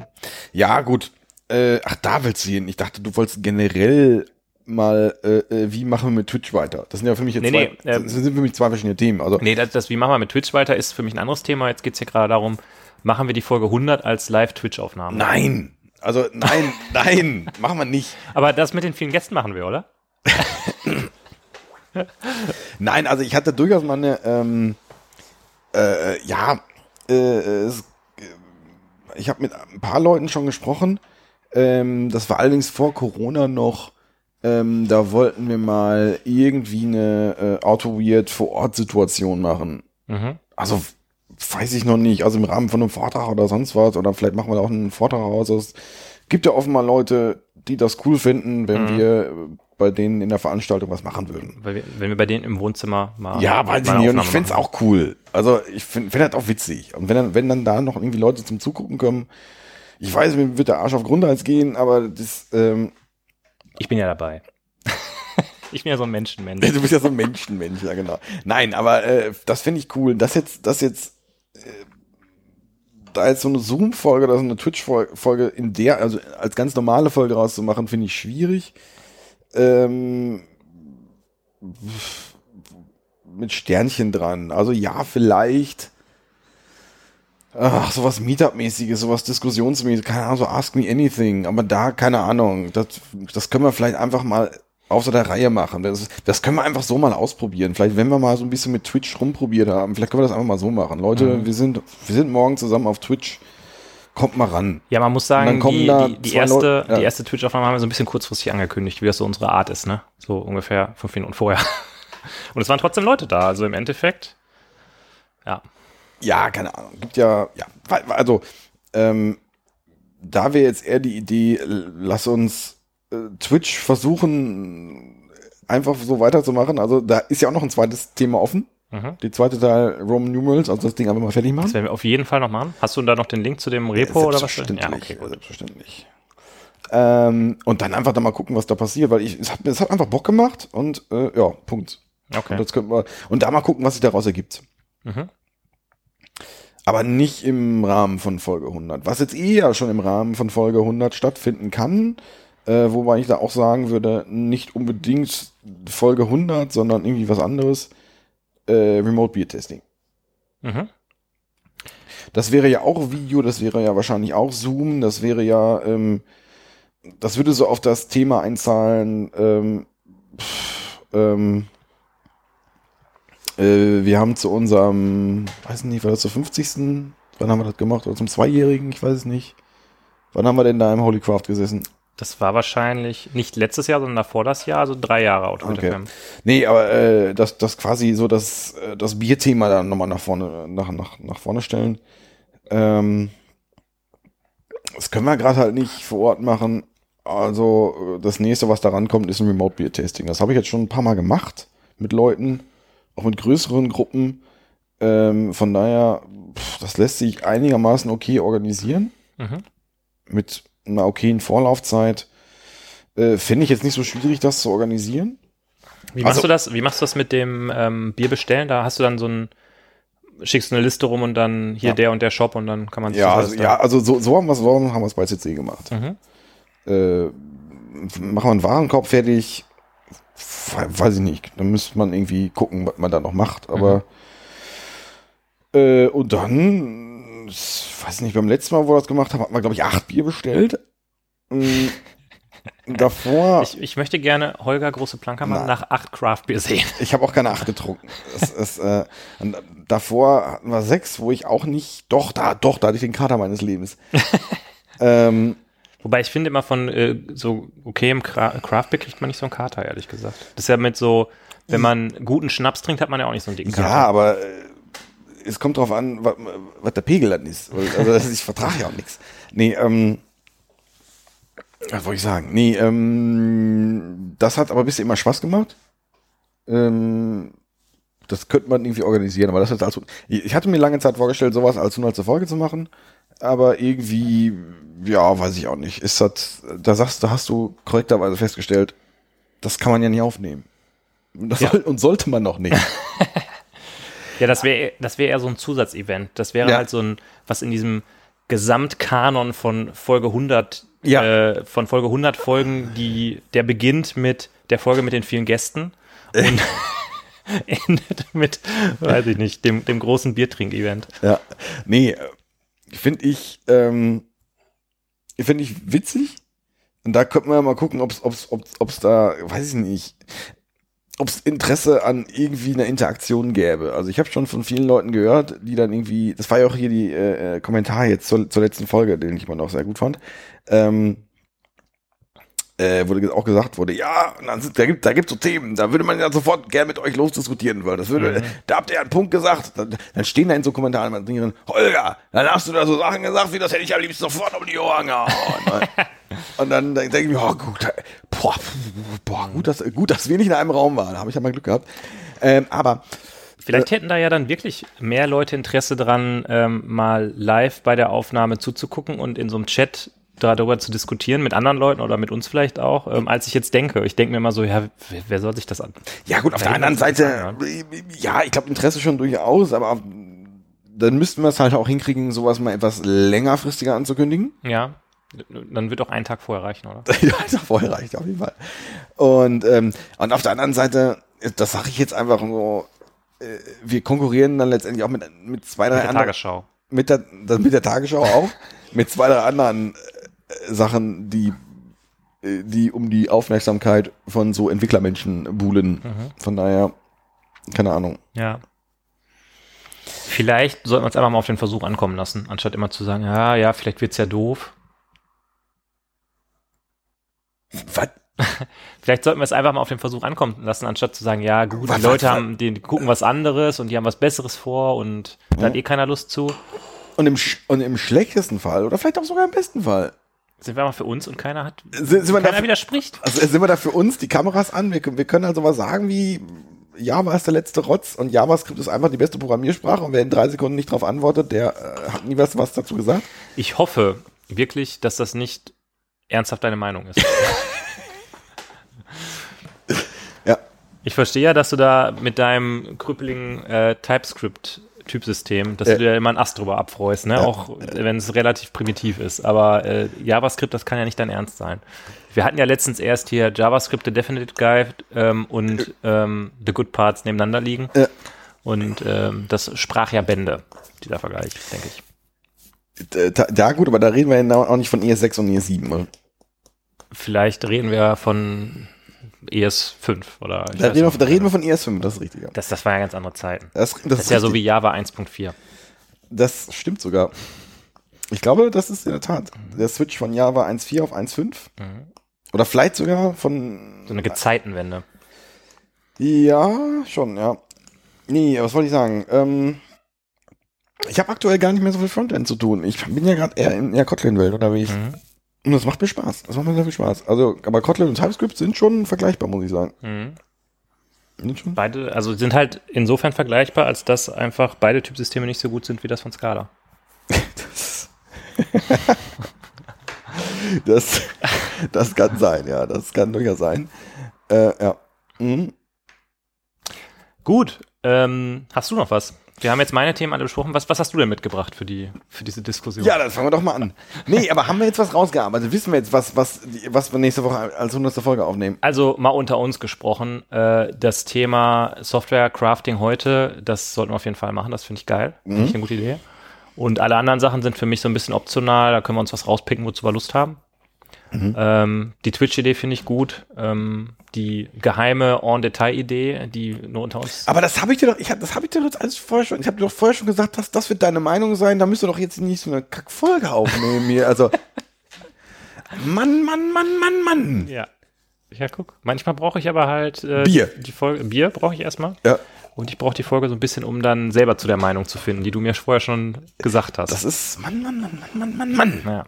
ja, gut. Äh, ach, da willst du hin. Ich dachte, du wolltest generell mal, äh, äh, wie machen wir mit Twitch weiter? Das sind ja für mich jetzt Nee, zwei, nee, ähm, das sind für mich zwei verschiedene Themen. Also, Nee, das, das wie machen wir mit Twitch weiter, ist für mich ein anderes Thema. Jetzt geht's hier gerade darum, machen wir die Folge 100 als Live-Twitch-Aufnahme. nein. Also, nein, *laughs* nein, machen wir nicht. Aber das mit den vielen Gästen machen wir, oder? *laughs* Nein, also ich hatte durchaus mal eine, ähm, äh, ja, äh, es, äh, ich habe mit ein paar Leuten schon gesprochen. Ähm, das war allerdings vor Corona noch. Ähm, da wollten wir mal irgendwie eine äh, Auto-Weird Vor-Ort-Situation machen. Mhm. Also weiß ich noch nicht. Also im Rahmen von einem Vortrag oder sonst was. Oder vielleicht machen wir da auch einen Vortrag raus. Es gibt ja offenbar Leute, die das cool finden, wenn Mhm. wir bei denen in der Veranstaltung was machen würden. Wir, wenn wir bei denen im Wohnzimmer mal. Ja, weiß ich nicht. Und ich find's machen. auch cool. Also ich finde find das auch witzig. Und wenn dann, wenn dann da noch irgendwie Leute zum Zugucken kommen, ich weiß, mir wird der Arsch auf Grundeis gehen, aber das, ähm, Ich bin ja dabei. *laughs* ich bin ja so ein Menschenmensch. du bist ja so ein Menschenmensch, ja genau. Nein, aber äh, das finde ich cool. Das jetzt, das jetzt, äh, da jetzt so eine Zoom-Folge oder so eine Twitch-Folge in der, also als ganz normale Folge rauszumachen, finde ich schwierig. Ähm, mit Sternchen dran. Also ja, vielleicht. Ach, sowas Meetup-mäßiges, sowas Diskussionsmäßiges, keine Ahnung, so Ask Me Anything, aber da, keine Ahnung, das, das können wir vielleicht einfach mal außer der Reihe machen. Das, das können wir einfach so mal ausprobieren. Vielleicht, wenn wir mal so ein bisschen mit Twitch rumprobiert haben, vielleicht können wir das einfach mal so machen. Leute, wir sind, wir sind morgen zusammen auf Twitch. Kommt mal ran. Ja, man muss sagen, die, die, die erste, Leute- ja. die erste Twitch-Aufnahme haben wir so ein bisschen kurzfristig angekündigt, wie das so unsere Art ist, ne? So ungefähr fünf Minuten vorher. *laughs* Und es waren trotzdem Leute da, also im Endeffekt, ja. Ja, keine Ahnung. Gibt ja, ja, also, ähm, da wäre jetzt eher die Idee, lass uns äh, Twitch versuchen, einfach so weiterzumachen. Also, da ist ja auch noch ein zweites Thema offen. Mhm. Die zweite Teil Roman Numerals, also das Ding einfach mal fertig machen. Das werden wir auf jeden Fall noch machen. Hast du da noch den Link zu dem Repo oder was? Selbstverständlich. Ja, okay, gut. Selbstverständlich. Ähm, und dann einfach da mal gucken, was da passiert, weil ich, es hat, es hat einfach Bock gemacht und äh, ja, Punkt. Und, Okay. könnten wir, und da mal gucken, was sich daraus ergibt. Mhm. Aber nicht im Rahmen von Folge 100. Was jetzt eher schon im Rahmen von Folge 100 stattfinden kann, äh, wobei ich da auch sagen würde, nicht unbedingt Folge 100, sondern irgendwie was anderes, äh, Remote Beer Testing. Mhm. Das wäre ja auch Video, das wäre ja wahrscheinlich auch Zoom, das wäre ja, ähm, das würde so auf das Thema einzahlen, ähm, pff, ähm, äh, wir haben zu unserem, weiß nicht, war das zum 50. Wann haben wir das gemacht? Oder zum Zweijährigen? Ich weiß es nicht. Wann haben wir denn da im Holy Craft gesessen? Das war wahrscheinlich nicht letztes Jahr, sondern davor das Jahr, also drei Jahre Auto Okay. Nee, aber äh, das, das quasi so das, äh, das Bierthema dann nochmal nach vorne, nach, nach, nach vorne stellen. Ähm, das können wir gerade halt nicht vor Ort machen. Also äh, das nächste, was da rankommt, ist ein Remote Beer Tasting. Das habe ich jetzt schon ein paar Mal gemacht mit Leuten, auch mit größeren Gruppen. Ähm, von daher, pff, das lässt sich einigermaßen okay organisieren Mhm. mit einer okayen Vorlaufzeit. Äh, Finde ich jetzt nicht so schwierig, das zu organisieren. Wie machst Also- du das? Wie machst du das mit dem ähm, Bier bestellen? Da hast du dann so ein, schickst du eine Liste rum und dann hier Ja. der und der Shop und dann kann man Ja, also, ja, also so, so haben wir es so haben wir es bei CC gemacht. Mhm. Äh, machen wir einen Warenkorb fertig, weiß ich nicht. Dann müsste man irgendwie gucken, was man da noch macht. Aber äh, und dann, ich weiß nicht, beim letzten Mal, wo wir das gemacht haben, hatten wir, glaube ich, acht Bier bestellt. *laughs* Mm, Davor, ich, Ich, ich möchte gerne Holger Große Plankermann nach acht Craft Bier sehen. habe auch keine acht getrunken. Es, es, *laughs* äh, davor hatten wir sechs, wo ich auch nicht, doch, da, doch, da hatte ich den Kater meines Lebens. *laughs* ähm, Wobei ich finde immer von äh, so okayem Cra Craft Beer kriegt man nicht so einen Kater, ehrlich gesagt. Das ist ja mit so, wenn man guten Schnaps trinkt, hat man ja auch nicht so einen dicken Kater. Ja, aber äh, es kommt drauf an, was, der Pegel dann ist. Also das *laughs* ich vertrage ja auch nichts. Nee, ähm, Was wollte ich sagen? Nee, ähm, das hat aber bisher immer Spaß gemacht. Ähm, das könnte man irgendwie organisieren, aber das ist also, ich hatte mir lange Zeit vorgestellt, sowas als 100. Folge zu machen, aber irgendwie, ja, weiß ich auch nicht. Ist das, da sagst, da hast du korrekterweise festgestellt, das kann man ja nicht aufnehmen. Ja. soll, und sollte man noch nicht. *laughs* Ja, das wäre das wäre eher so ein Zusatzevent. Das wäre Ja. halt so ein, was in diesem Gesamtkanon von Folge 100, Ja. äh, von Folge 100 Folgen, die, der beginnt mit der Folge mit den vielen Gästen und *laughs* *laughs* endet mit, weiß ich nicht, dem, dem großen Biertrink-Event. Ja, nee, finde ich, ähm, finde ich witzig. Und da könnten wir mal gucken, ob's, ob's, ob's, ob's da, weiß ich nicht, ob's Interesse an irgendwie einer Interaktion gäbe. Also ich habe schon von vielen Leuten gehört, die dann irgendwie, das war ja auch hier die äh, äh, Kommentar jetzt zur, zur letzten Folge, den ich mal noch sehr gut fand. Ähm, äh, wurde auch gesagt wurde, ja, und dann sind, da gibt da gibt's so Themen, da würde man ja sofort gerne mit euch losdiskutieren wollen. Das würde, da habt ihr einen Punkt gesagt. Dann, dann stehen da in so Kommentaren drin, Holger, dann hast du da so Sachen gesagt, wie das hätte ich am liebsten sofort um die Ohren gehauen. *laughs* und dann denke ich mir, oh gut, boah, boah, gut, dass, gut, dass wir nicht in einem Raum waren. Da habe ich ja mal Glück gehabt. Ähm, aber Vielleicht hätten da ja dann wirklich mehr Leute Interesse dran, ähm, mal live bei der Aufnahme zuzugucken und in so einem Chat darüber zu diskutieren mit anderen Leuten oder mit uns vielleicht auch, ähm, als ich jetzt denke. Ich denke mir immer so, ja, wer, wer soll sich das an? Ja gut, auf der anderen Seite, ja, ich glaube Interesse schon durchaus, aber auf- dann müssten wir es halt auch hinkriegen, sowas mal etwas längerfristiger anzukündigen. Ja, dann wird auch ein Tag vorher reichen, oder? *laughs* ja, das vorher reicht auf jeden Fall. Und, ähm, und auf der anderen Seite, das sage ich jetzt einfach so, äh, wir konkurrieren dann letztendlich auch mit, mit zwei, drei Mit der anderen, Tagesschau. mit der, mit der Tagesschau auch, *laughs* mit zwei, drei anderen äh, Sachen, die, die um die Aufmerksamkeit von so Entwicklermenschen buhlen. Von daher, keine Ahnung. Ja. Vielleicht sollten wir uns einfach mal auf den Versuch ankommen lassen, anstatt immer zu sagen, ja, ja, vielleicht wird's ja doof. Was? *laughs* Vielleicht sollten wir es einfach mal auf den Versuch ankommen lassen, anstatt zu sagen, ja, gut, Was- die Leute was- haben, die gucken was anderes und die haben was Besseres vor und da hat eh keiner Lust zu. Und im, und im schlechtesten Fall, oder vielleicht auch sogar im besten Fall, Sind wir mal für uns und keiner hat, sind, sind, keiner da, widerspricht. also sind wir da für uns die Kameras an? Wir, können- wir können also was sagen wie Java ist der letzte Rotz und JavaScript ist einfach die beste Programmiersprache und wer in drei Sekunden nicht darauf antwortet, der äh, hat nie was, was dazu gesagt. Ich hoffe wirklich, dass das nicht ernsthaft deine Meinung ist. *laughs* Ja. Ich verstehe ja, dass du da mit deinem krüppeligen äh, TypeScript-Typsystem, dass Ja. du dir immer einen Ast drüber abfreust, ne? Ja. auch wenn es relativ primitiv ist. Aber äh, JavaScript, das kann ja nicht dein Ernst sein. Wir hatten ja letztens erst hier JavaScript, The Definite Guide ähm, und ähm, The Good Parts nebeneinander liegen. Ja. Und ähm, das sprach ja Bände, dieser Vergleich, denke ich. Äh, ta- Ja gut, aber da reden wir ja auch nicht von ES6 und ES7. oder? Vielleicht reden wir von ES5 oder ich Da reden, wir, da reden wir von ES5, das ist richtig. Ja. das, das war ja ganz andere Zeiten. Das, das, Das ist ja so wie Java 1.4. Das stimmt sogar. Ich glaube, das ist in der Tat der Switch von Java 1.4 auf 1.5. Oder vielleicht sogar von. So eine Gezeitenwende. Ja, schon, ja. Nee, was wollte ich sagen? Ähm, ich habe aktuell gar nicht mehr so viel Frontend zu tun. Ich bin ja gerade eher in der Kotlin-Welt unterwegs. Mhm. Und das macht mir Spaß. Das macht mir sehr viel Spaß. Also, aber Kotlin und TypeScript sind schon vergleichbar, muss ich sagen. Mhm. Beide, also sind halt insofern vergleichbar, als dass einfach beide Typsysteme nicht so gut sind wie das von Scala. Das, *laughs* das, das kann sein, ja. Das kann durchaus sein. Äh, ja. Mhm. Gut, ähm, hast du noch was? Wir haben jetzt meine Themen alle besprochen. Was, was hast du denn mitgebracht für, die, für diese Diskussion? Ja, das fangen wir doch mal an. Nee, aber haben wir jetzt was rausgearbeitet? Wissen wir jetzt, was, was, was wir nächste Woche als 100. Folge aufnehmen? Also mal unter uns gesprochen, äh, das Thema Software Crafting heute, das sollten wir auf jeden Fall machen, das finde ich geil, finde ich eine gute Idee. Und alle anderen Sachen sind für mich so ein bisschen optional, da können wir uns was rauspicken, wozu wir Lust haben. Ähm, die Twitch-Idee finde ich gut. Ähm, die geheime En-Detail-Idee, die nur unter uns. Aber das habe ich dir doch, ich hab, das habe ich dir doch alles vorher schon, ich habe dir doch vorher schon gesagt, dass das wird deine Meinung sein, da müsst ihr doch jetzt nicht so eine Kackfolge aufnehmen hier. Also, *laughs* Mann, Mann, Mann, Mann, Mann. Ja. Ja, guck. Manchmal brauche ich aber halt äh, Bier. Die Folge, Bier brauche ich erstmal. Ja. Und ich brauche die Folge so ein bisschen, um dann selber zu der Meinung zu finden, die du mir vorher schon gesagt hast. Das ist, Mann, Mann, Mann, Mann, Mann, Mann, Mann. naja.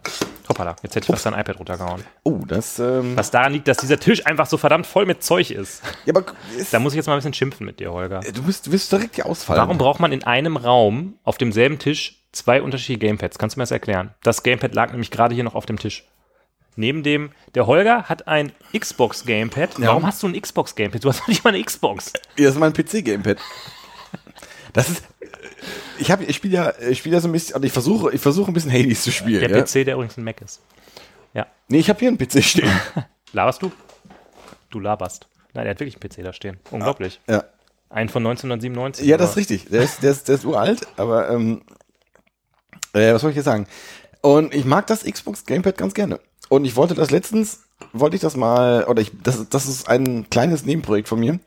Hoppala, jetzt hätte ich fast dein iPad runtergehauen. Oh, das, ähm, Was daran liegt, dass dieser Tisch einfach so verdammt voll mit Zeug ist. ja, aber Da muss ich jetzt mal ein bisschen schimpfen mit dir, Holger. du bist, du wirst direkt hier ausfallen. Warum braucht man in einem Raum auf demselben Tisch zwei unterschiedliche Gamepads? Kannst du mir das erklären? Das Gamepad lag nämlich gerade hier noch auf dem Tisch. Neben dem, der Holger hat ein Xbox Gamepad. Ja. Warum hast du ein Xbox Gamepad? Du hast doch nicht mal eine Xbox. Ja, das ist mein PC-Gamepad. Das ist, ich habe, ich spiele ja, ich spiele ja so ein bisschen, also ich versuche, ich versuche ein bisschen Hades zu spielen. Der ja? PC, der übrigens ein Mac ist. Nee, ich habe hier einen PC stehen. *laughs* Laberst du? Du laberst. Nein, der hat wirklich einen PC da stehen. Unglaublich. ja. Einen von 1997. Ja, das ist richtig. Der ist, der ist, der ist uralt, aber ähm, äh, was soll ich jetzt sagen? Und ich mag das Xbox Gamepad ganz gerne. Und ich wollte das letztens, wollte ich das mal, oder ich, das, das ist ein kleines Nebenprojekt von mir,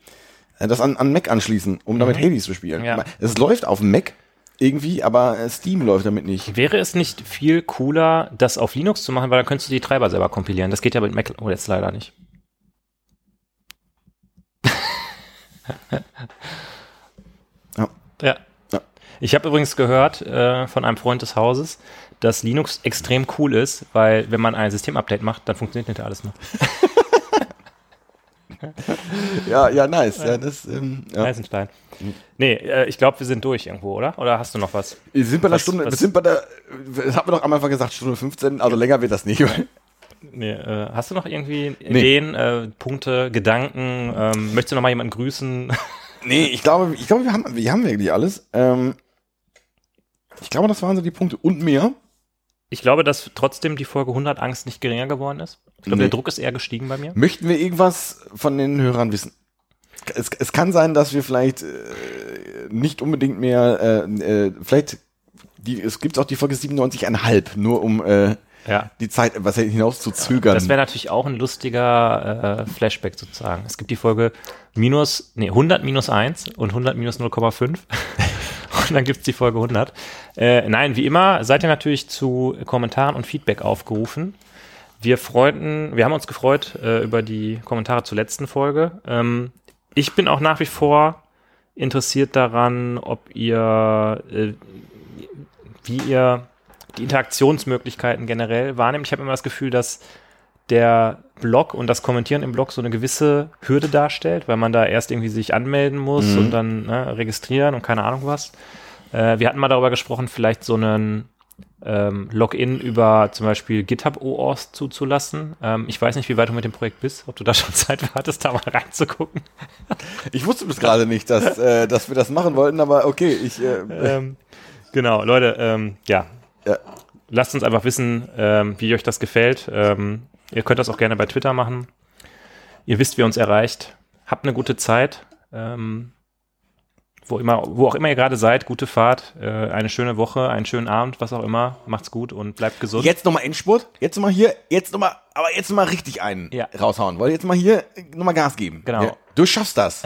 äh, das an, an Mac anschließen, um damit Hades zu spielen. Mhm. Ja. Es läuft auf Mac irgendwie, aber äh, Steam läuft damit nicht. Wäre es nicht viel cooler, das auf Linux zu machen, weil dann könntest du die Treiber selber kompilieren. Das geht ja mit Mac oh, jetzt leider nicht. *laughs* Ja. Ja. Ja. Ich habe übrigens gehört äh, von einem Freund des Hauses, dass Linux extrem cool ist, weil wenn man ein Systemupdate macht, dann funktioniert hinterher alles noch. *laughs* Ja, ja, nice. Ja, das, ähm, ja. Eisenstein. Nee, äh, ich glaube, wir sind durch irgendwo, oder? Oder hast du noch was? Wir sind bei der Was- Stunde, wir was- sind bei der, das haben wir doch am Anfang gesagt, Stunde 15, also länger wird das nicht. Nee, äh, hast du noch irgendwie Ideen, äh, Punkte, Gedanken? Ähm, möchtest du noch mal jemanden grüßen? *laughs* Nee, ich glaube, ich glaube, wir haben, wir haben wirklich alles. Ähm, ich glaube, das waren so die Punkte und mehr. Ich glaube, dass trotzdem die Folge 100 Angst nicht geringer geworden ist. Ich glaube, Nee. der Druck ist eher gestiegen bei mir. Möchten wir irgendwas von den Hörern wissen? Es, es kann sein, dass wir vielleicht äh, nicht unbedingt mehr, äh, äh, vielleicht, die, es gibt auch die Folge 97,5, nur um äh, Ja. die Zeit etwas hinaus zu zögern. Das wäre natürlich auch ein lustiger äh, Flashback sozusagen. Es gibt die Folge minus, nee, 100 minus 1 und 100 minus 0,5. Und dann gibt's die Folge 100. Äh, nein, wie immer seid ihr natürlich zu Kommentaren und Feedback aufgerufen. Wir freuten, wir haben uns gefreut äh, über die Kommentare zur letzten Folge. Ähm, ich bin auch nach wie vor interessiert daran, ob ihr, äh, wie ihr die Interaktionsmöglichkeiten generell wahrnehmt. Ich habe immer das Gefühl, dass der Blog und das Kommentieren im Blog so eine gewisse Hürde darstellt, weil man da erst irgendwie sich anmelden muss Mhm. und dann ne, registrieren und keine Ahnung was. Äh, wir hatten mal darüber gesprochen, vielleicht so einen ähm, Login über zum Beispiel GitHub OAuth zuzulassen. Ähm, ich weiß nicht, wie weit du mit dem Projekt bist, ob du da schon *laughs* Zeit hattest, da mal reinzugucken. ich wusste bis gerade nicht, dass, *laughs* äh, dass wir das machen wollten, aber okay, ich, äh, ähm, genau, Leute, ähm, ja. Ja. Lasst uns einfach wissen, ähm, wie euch das gefällt. Ihr könnt das auch gerne bei Twitter machen. Ihr wisst, wie ihr uns erreicht. Habt eine gute Zeit. Ähm, wo, immer, wo auch immer ihr gerade seid, gute Fahrt, äh, eine schöne Woche, einen schönen Abend, was auch immer. Macht's gut und bleibt gesund. Jetzt nochmal Endspurt. Jetzt nochmal hier, jetzt nochmal, aber jetzt nochmal richtig einen Ja. raushauen. Wollt ihr jetzt mal hier nochmal Gas geben? Genau. Ja. Du schaffst das.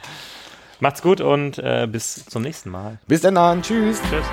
*laughs* Macht's gut und äh, bis zum nächsten Mal. Bis dann, tschüss. Tschüss.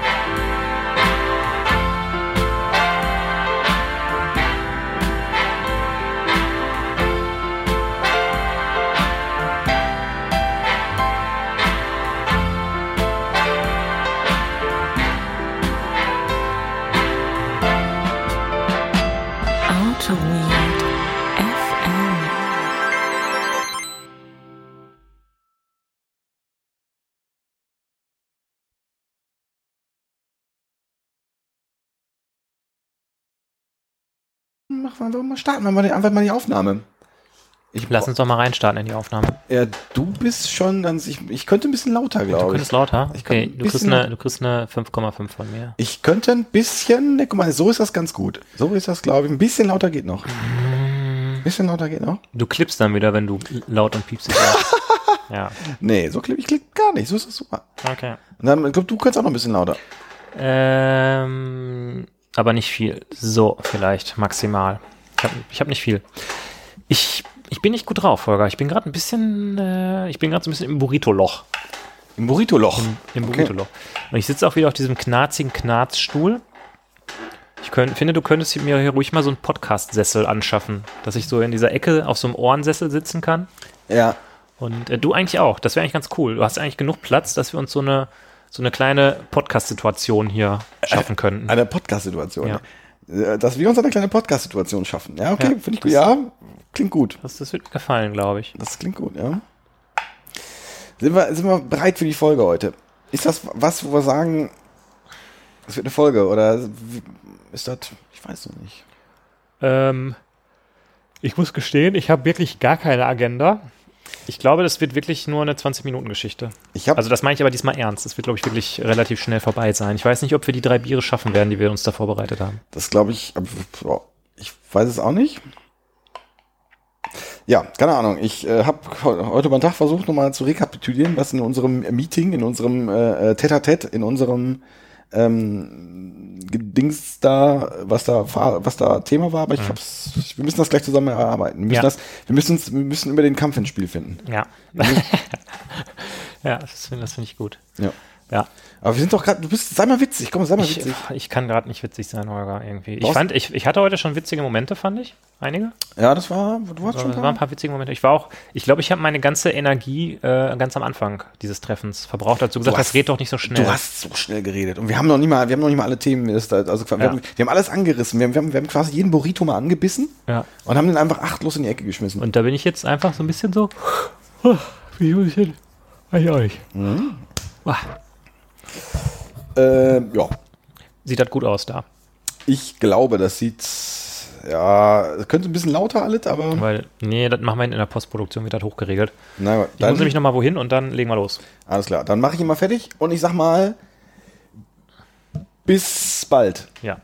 Mach mal, mal starten wir mal einfach mal die Aufnahme. Ich Lass uns doch mal reinstarten in die Aufnahme. Ja, du bist schon ganz, ich, ich könnte ein bisschen lauter, Du glaube ich. könntest lauter? Ich Okay, du kriegst, eine, du kriegst eine 5,5 von mir. Ich könnte ein bisschen, ne, guck mal, so ist das ganz gut. So ist das, glaube ich. Ein bisschen lauter geht noch. Ein bisschen lauter geht noch. Du klippst dann wieder, wenn du laut und piepsig sagst. *laughs* ja, Nee, so klipp ich klipp gar nicht. So ist das super. okay. Und dann, ich glaube, du kannst auch noch ein bisschen lauter. Ähm, aber nicht viel. So, vielleicht maximal. Ich habe hab nicht viel. Ich, ich bin nicht gut drauf, Holger. Ich bin gerade ein bisschen, äh, ich bin gerade so ein bisschen im Burrito-Loch. Im Burrito-Loch. Im Okay. Burrito-Loch. Und ich sitze auch wieder auf diesem knarzigen Knarzstuhl. Ich könnt, finde, du könntest mir hier ruhig mal so einen Podcast-Sessel anschaffen, dass ich so in dieser Ecke auf so einem Ohrensessel sitzen kann. Ja. Und äh, du eigentlich auch. Das wäre eigentlich ganz cool. Du hast eigentlich genug Platz, dass wir uns so eine, so eine kleine Podcast-Situation hier schaffen könnten. Eine Podcast-Situation. Ja. Äh, Dass wir uns eine kleine Podcast-Situation schaffen. Ja, okay, Ja, finde ich gut. Ja, klingt gut. Das, das wird mir gefallen, glaube ich. Das klingt gut, ja. Sind wir, sind wir bereit für die Folge heute? Ist das was, wo wir sagen, es wird eine Folge oder ist das, ich weiß noch nicht. Ähm, ich muss gestehen, ich habe wirklich gar keine Agenda. Ich glaube, das wird wirklich nur eine 20-Minuten-Geschichte. Ich habe Also das meine ich aber diesmal ernst. Das wird, glaube ich, wirklich relativ schnell vorbei sein. Ich weiß nicht, ob wir die drei Biere schaffen werden, die wir uns da vorbereitet haben. Das glaube ich, boah, ich weiß es auch nicht. Ja, keine Ahnung. Ich äh, habe heute beim Tag versucht, nochmal zu rekapitulieren, was in unserem Meeting, in unserem äh, Tete-a-Tete, in unserem ähm, Dings da, was da, was da Thema war, aber ich hab's, wir müssen das gleich zusammen erarbeiten. Wir müssen, Ja. das, wir müssen, uns, wir müssen über den Kampf ins Spiel finden. Ja. *laughs* ja, das finde find ich gut. Ja. Ja. Aber wir sind doch gerade, du bist, sei mal witzig, komm, sei mal Ich, witzig. ich kann gerade nicht witzig sein, Holger, irgendwie. Ich Brauchst- fand, ich, ich hatte heute schon witzige Momente, fand ich. Einige. Ja, das war, du warst schon Es waren ein paar witzige Momente. Ich war auch, ich glaube, ich habe meine ganze Energie äh, ganz am Anfang dieses Treffens verbraucht, dazu gesagt, hast- das geht doch nicht so schnell. Du hast so schnell geredet. Und wir haben noch nie mal, wir haben noch nicht mal alle Themen. das- Also wir, Ja. haben, wir haben alles angerissen. Wir haben, wir, haben, wir haben quasi jeden Burrito mal angebissen ja. und haben den einfach achtlos in die Ecke geschmissen. Und da bin ich jetzt einfach so ein bisschen so, oh, wie ein bisschen bei euch. Ah, Äh, ja, Sieht das gut aus da. ich glaube, das sieht, ja, könnte ein bisschen lauter alles, aber Weil, nee, das machen wir in der Postproduktion, wird das hochgeregelt. na gut, Ich dann, muss nämlich nochmal wohin und dann legen wir los. alles klar. Dann mache ich ihn mal fertig und ich sag mal, bis bald. Ja.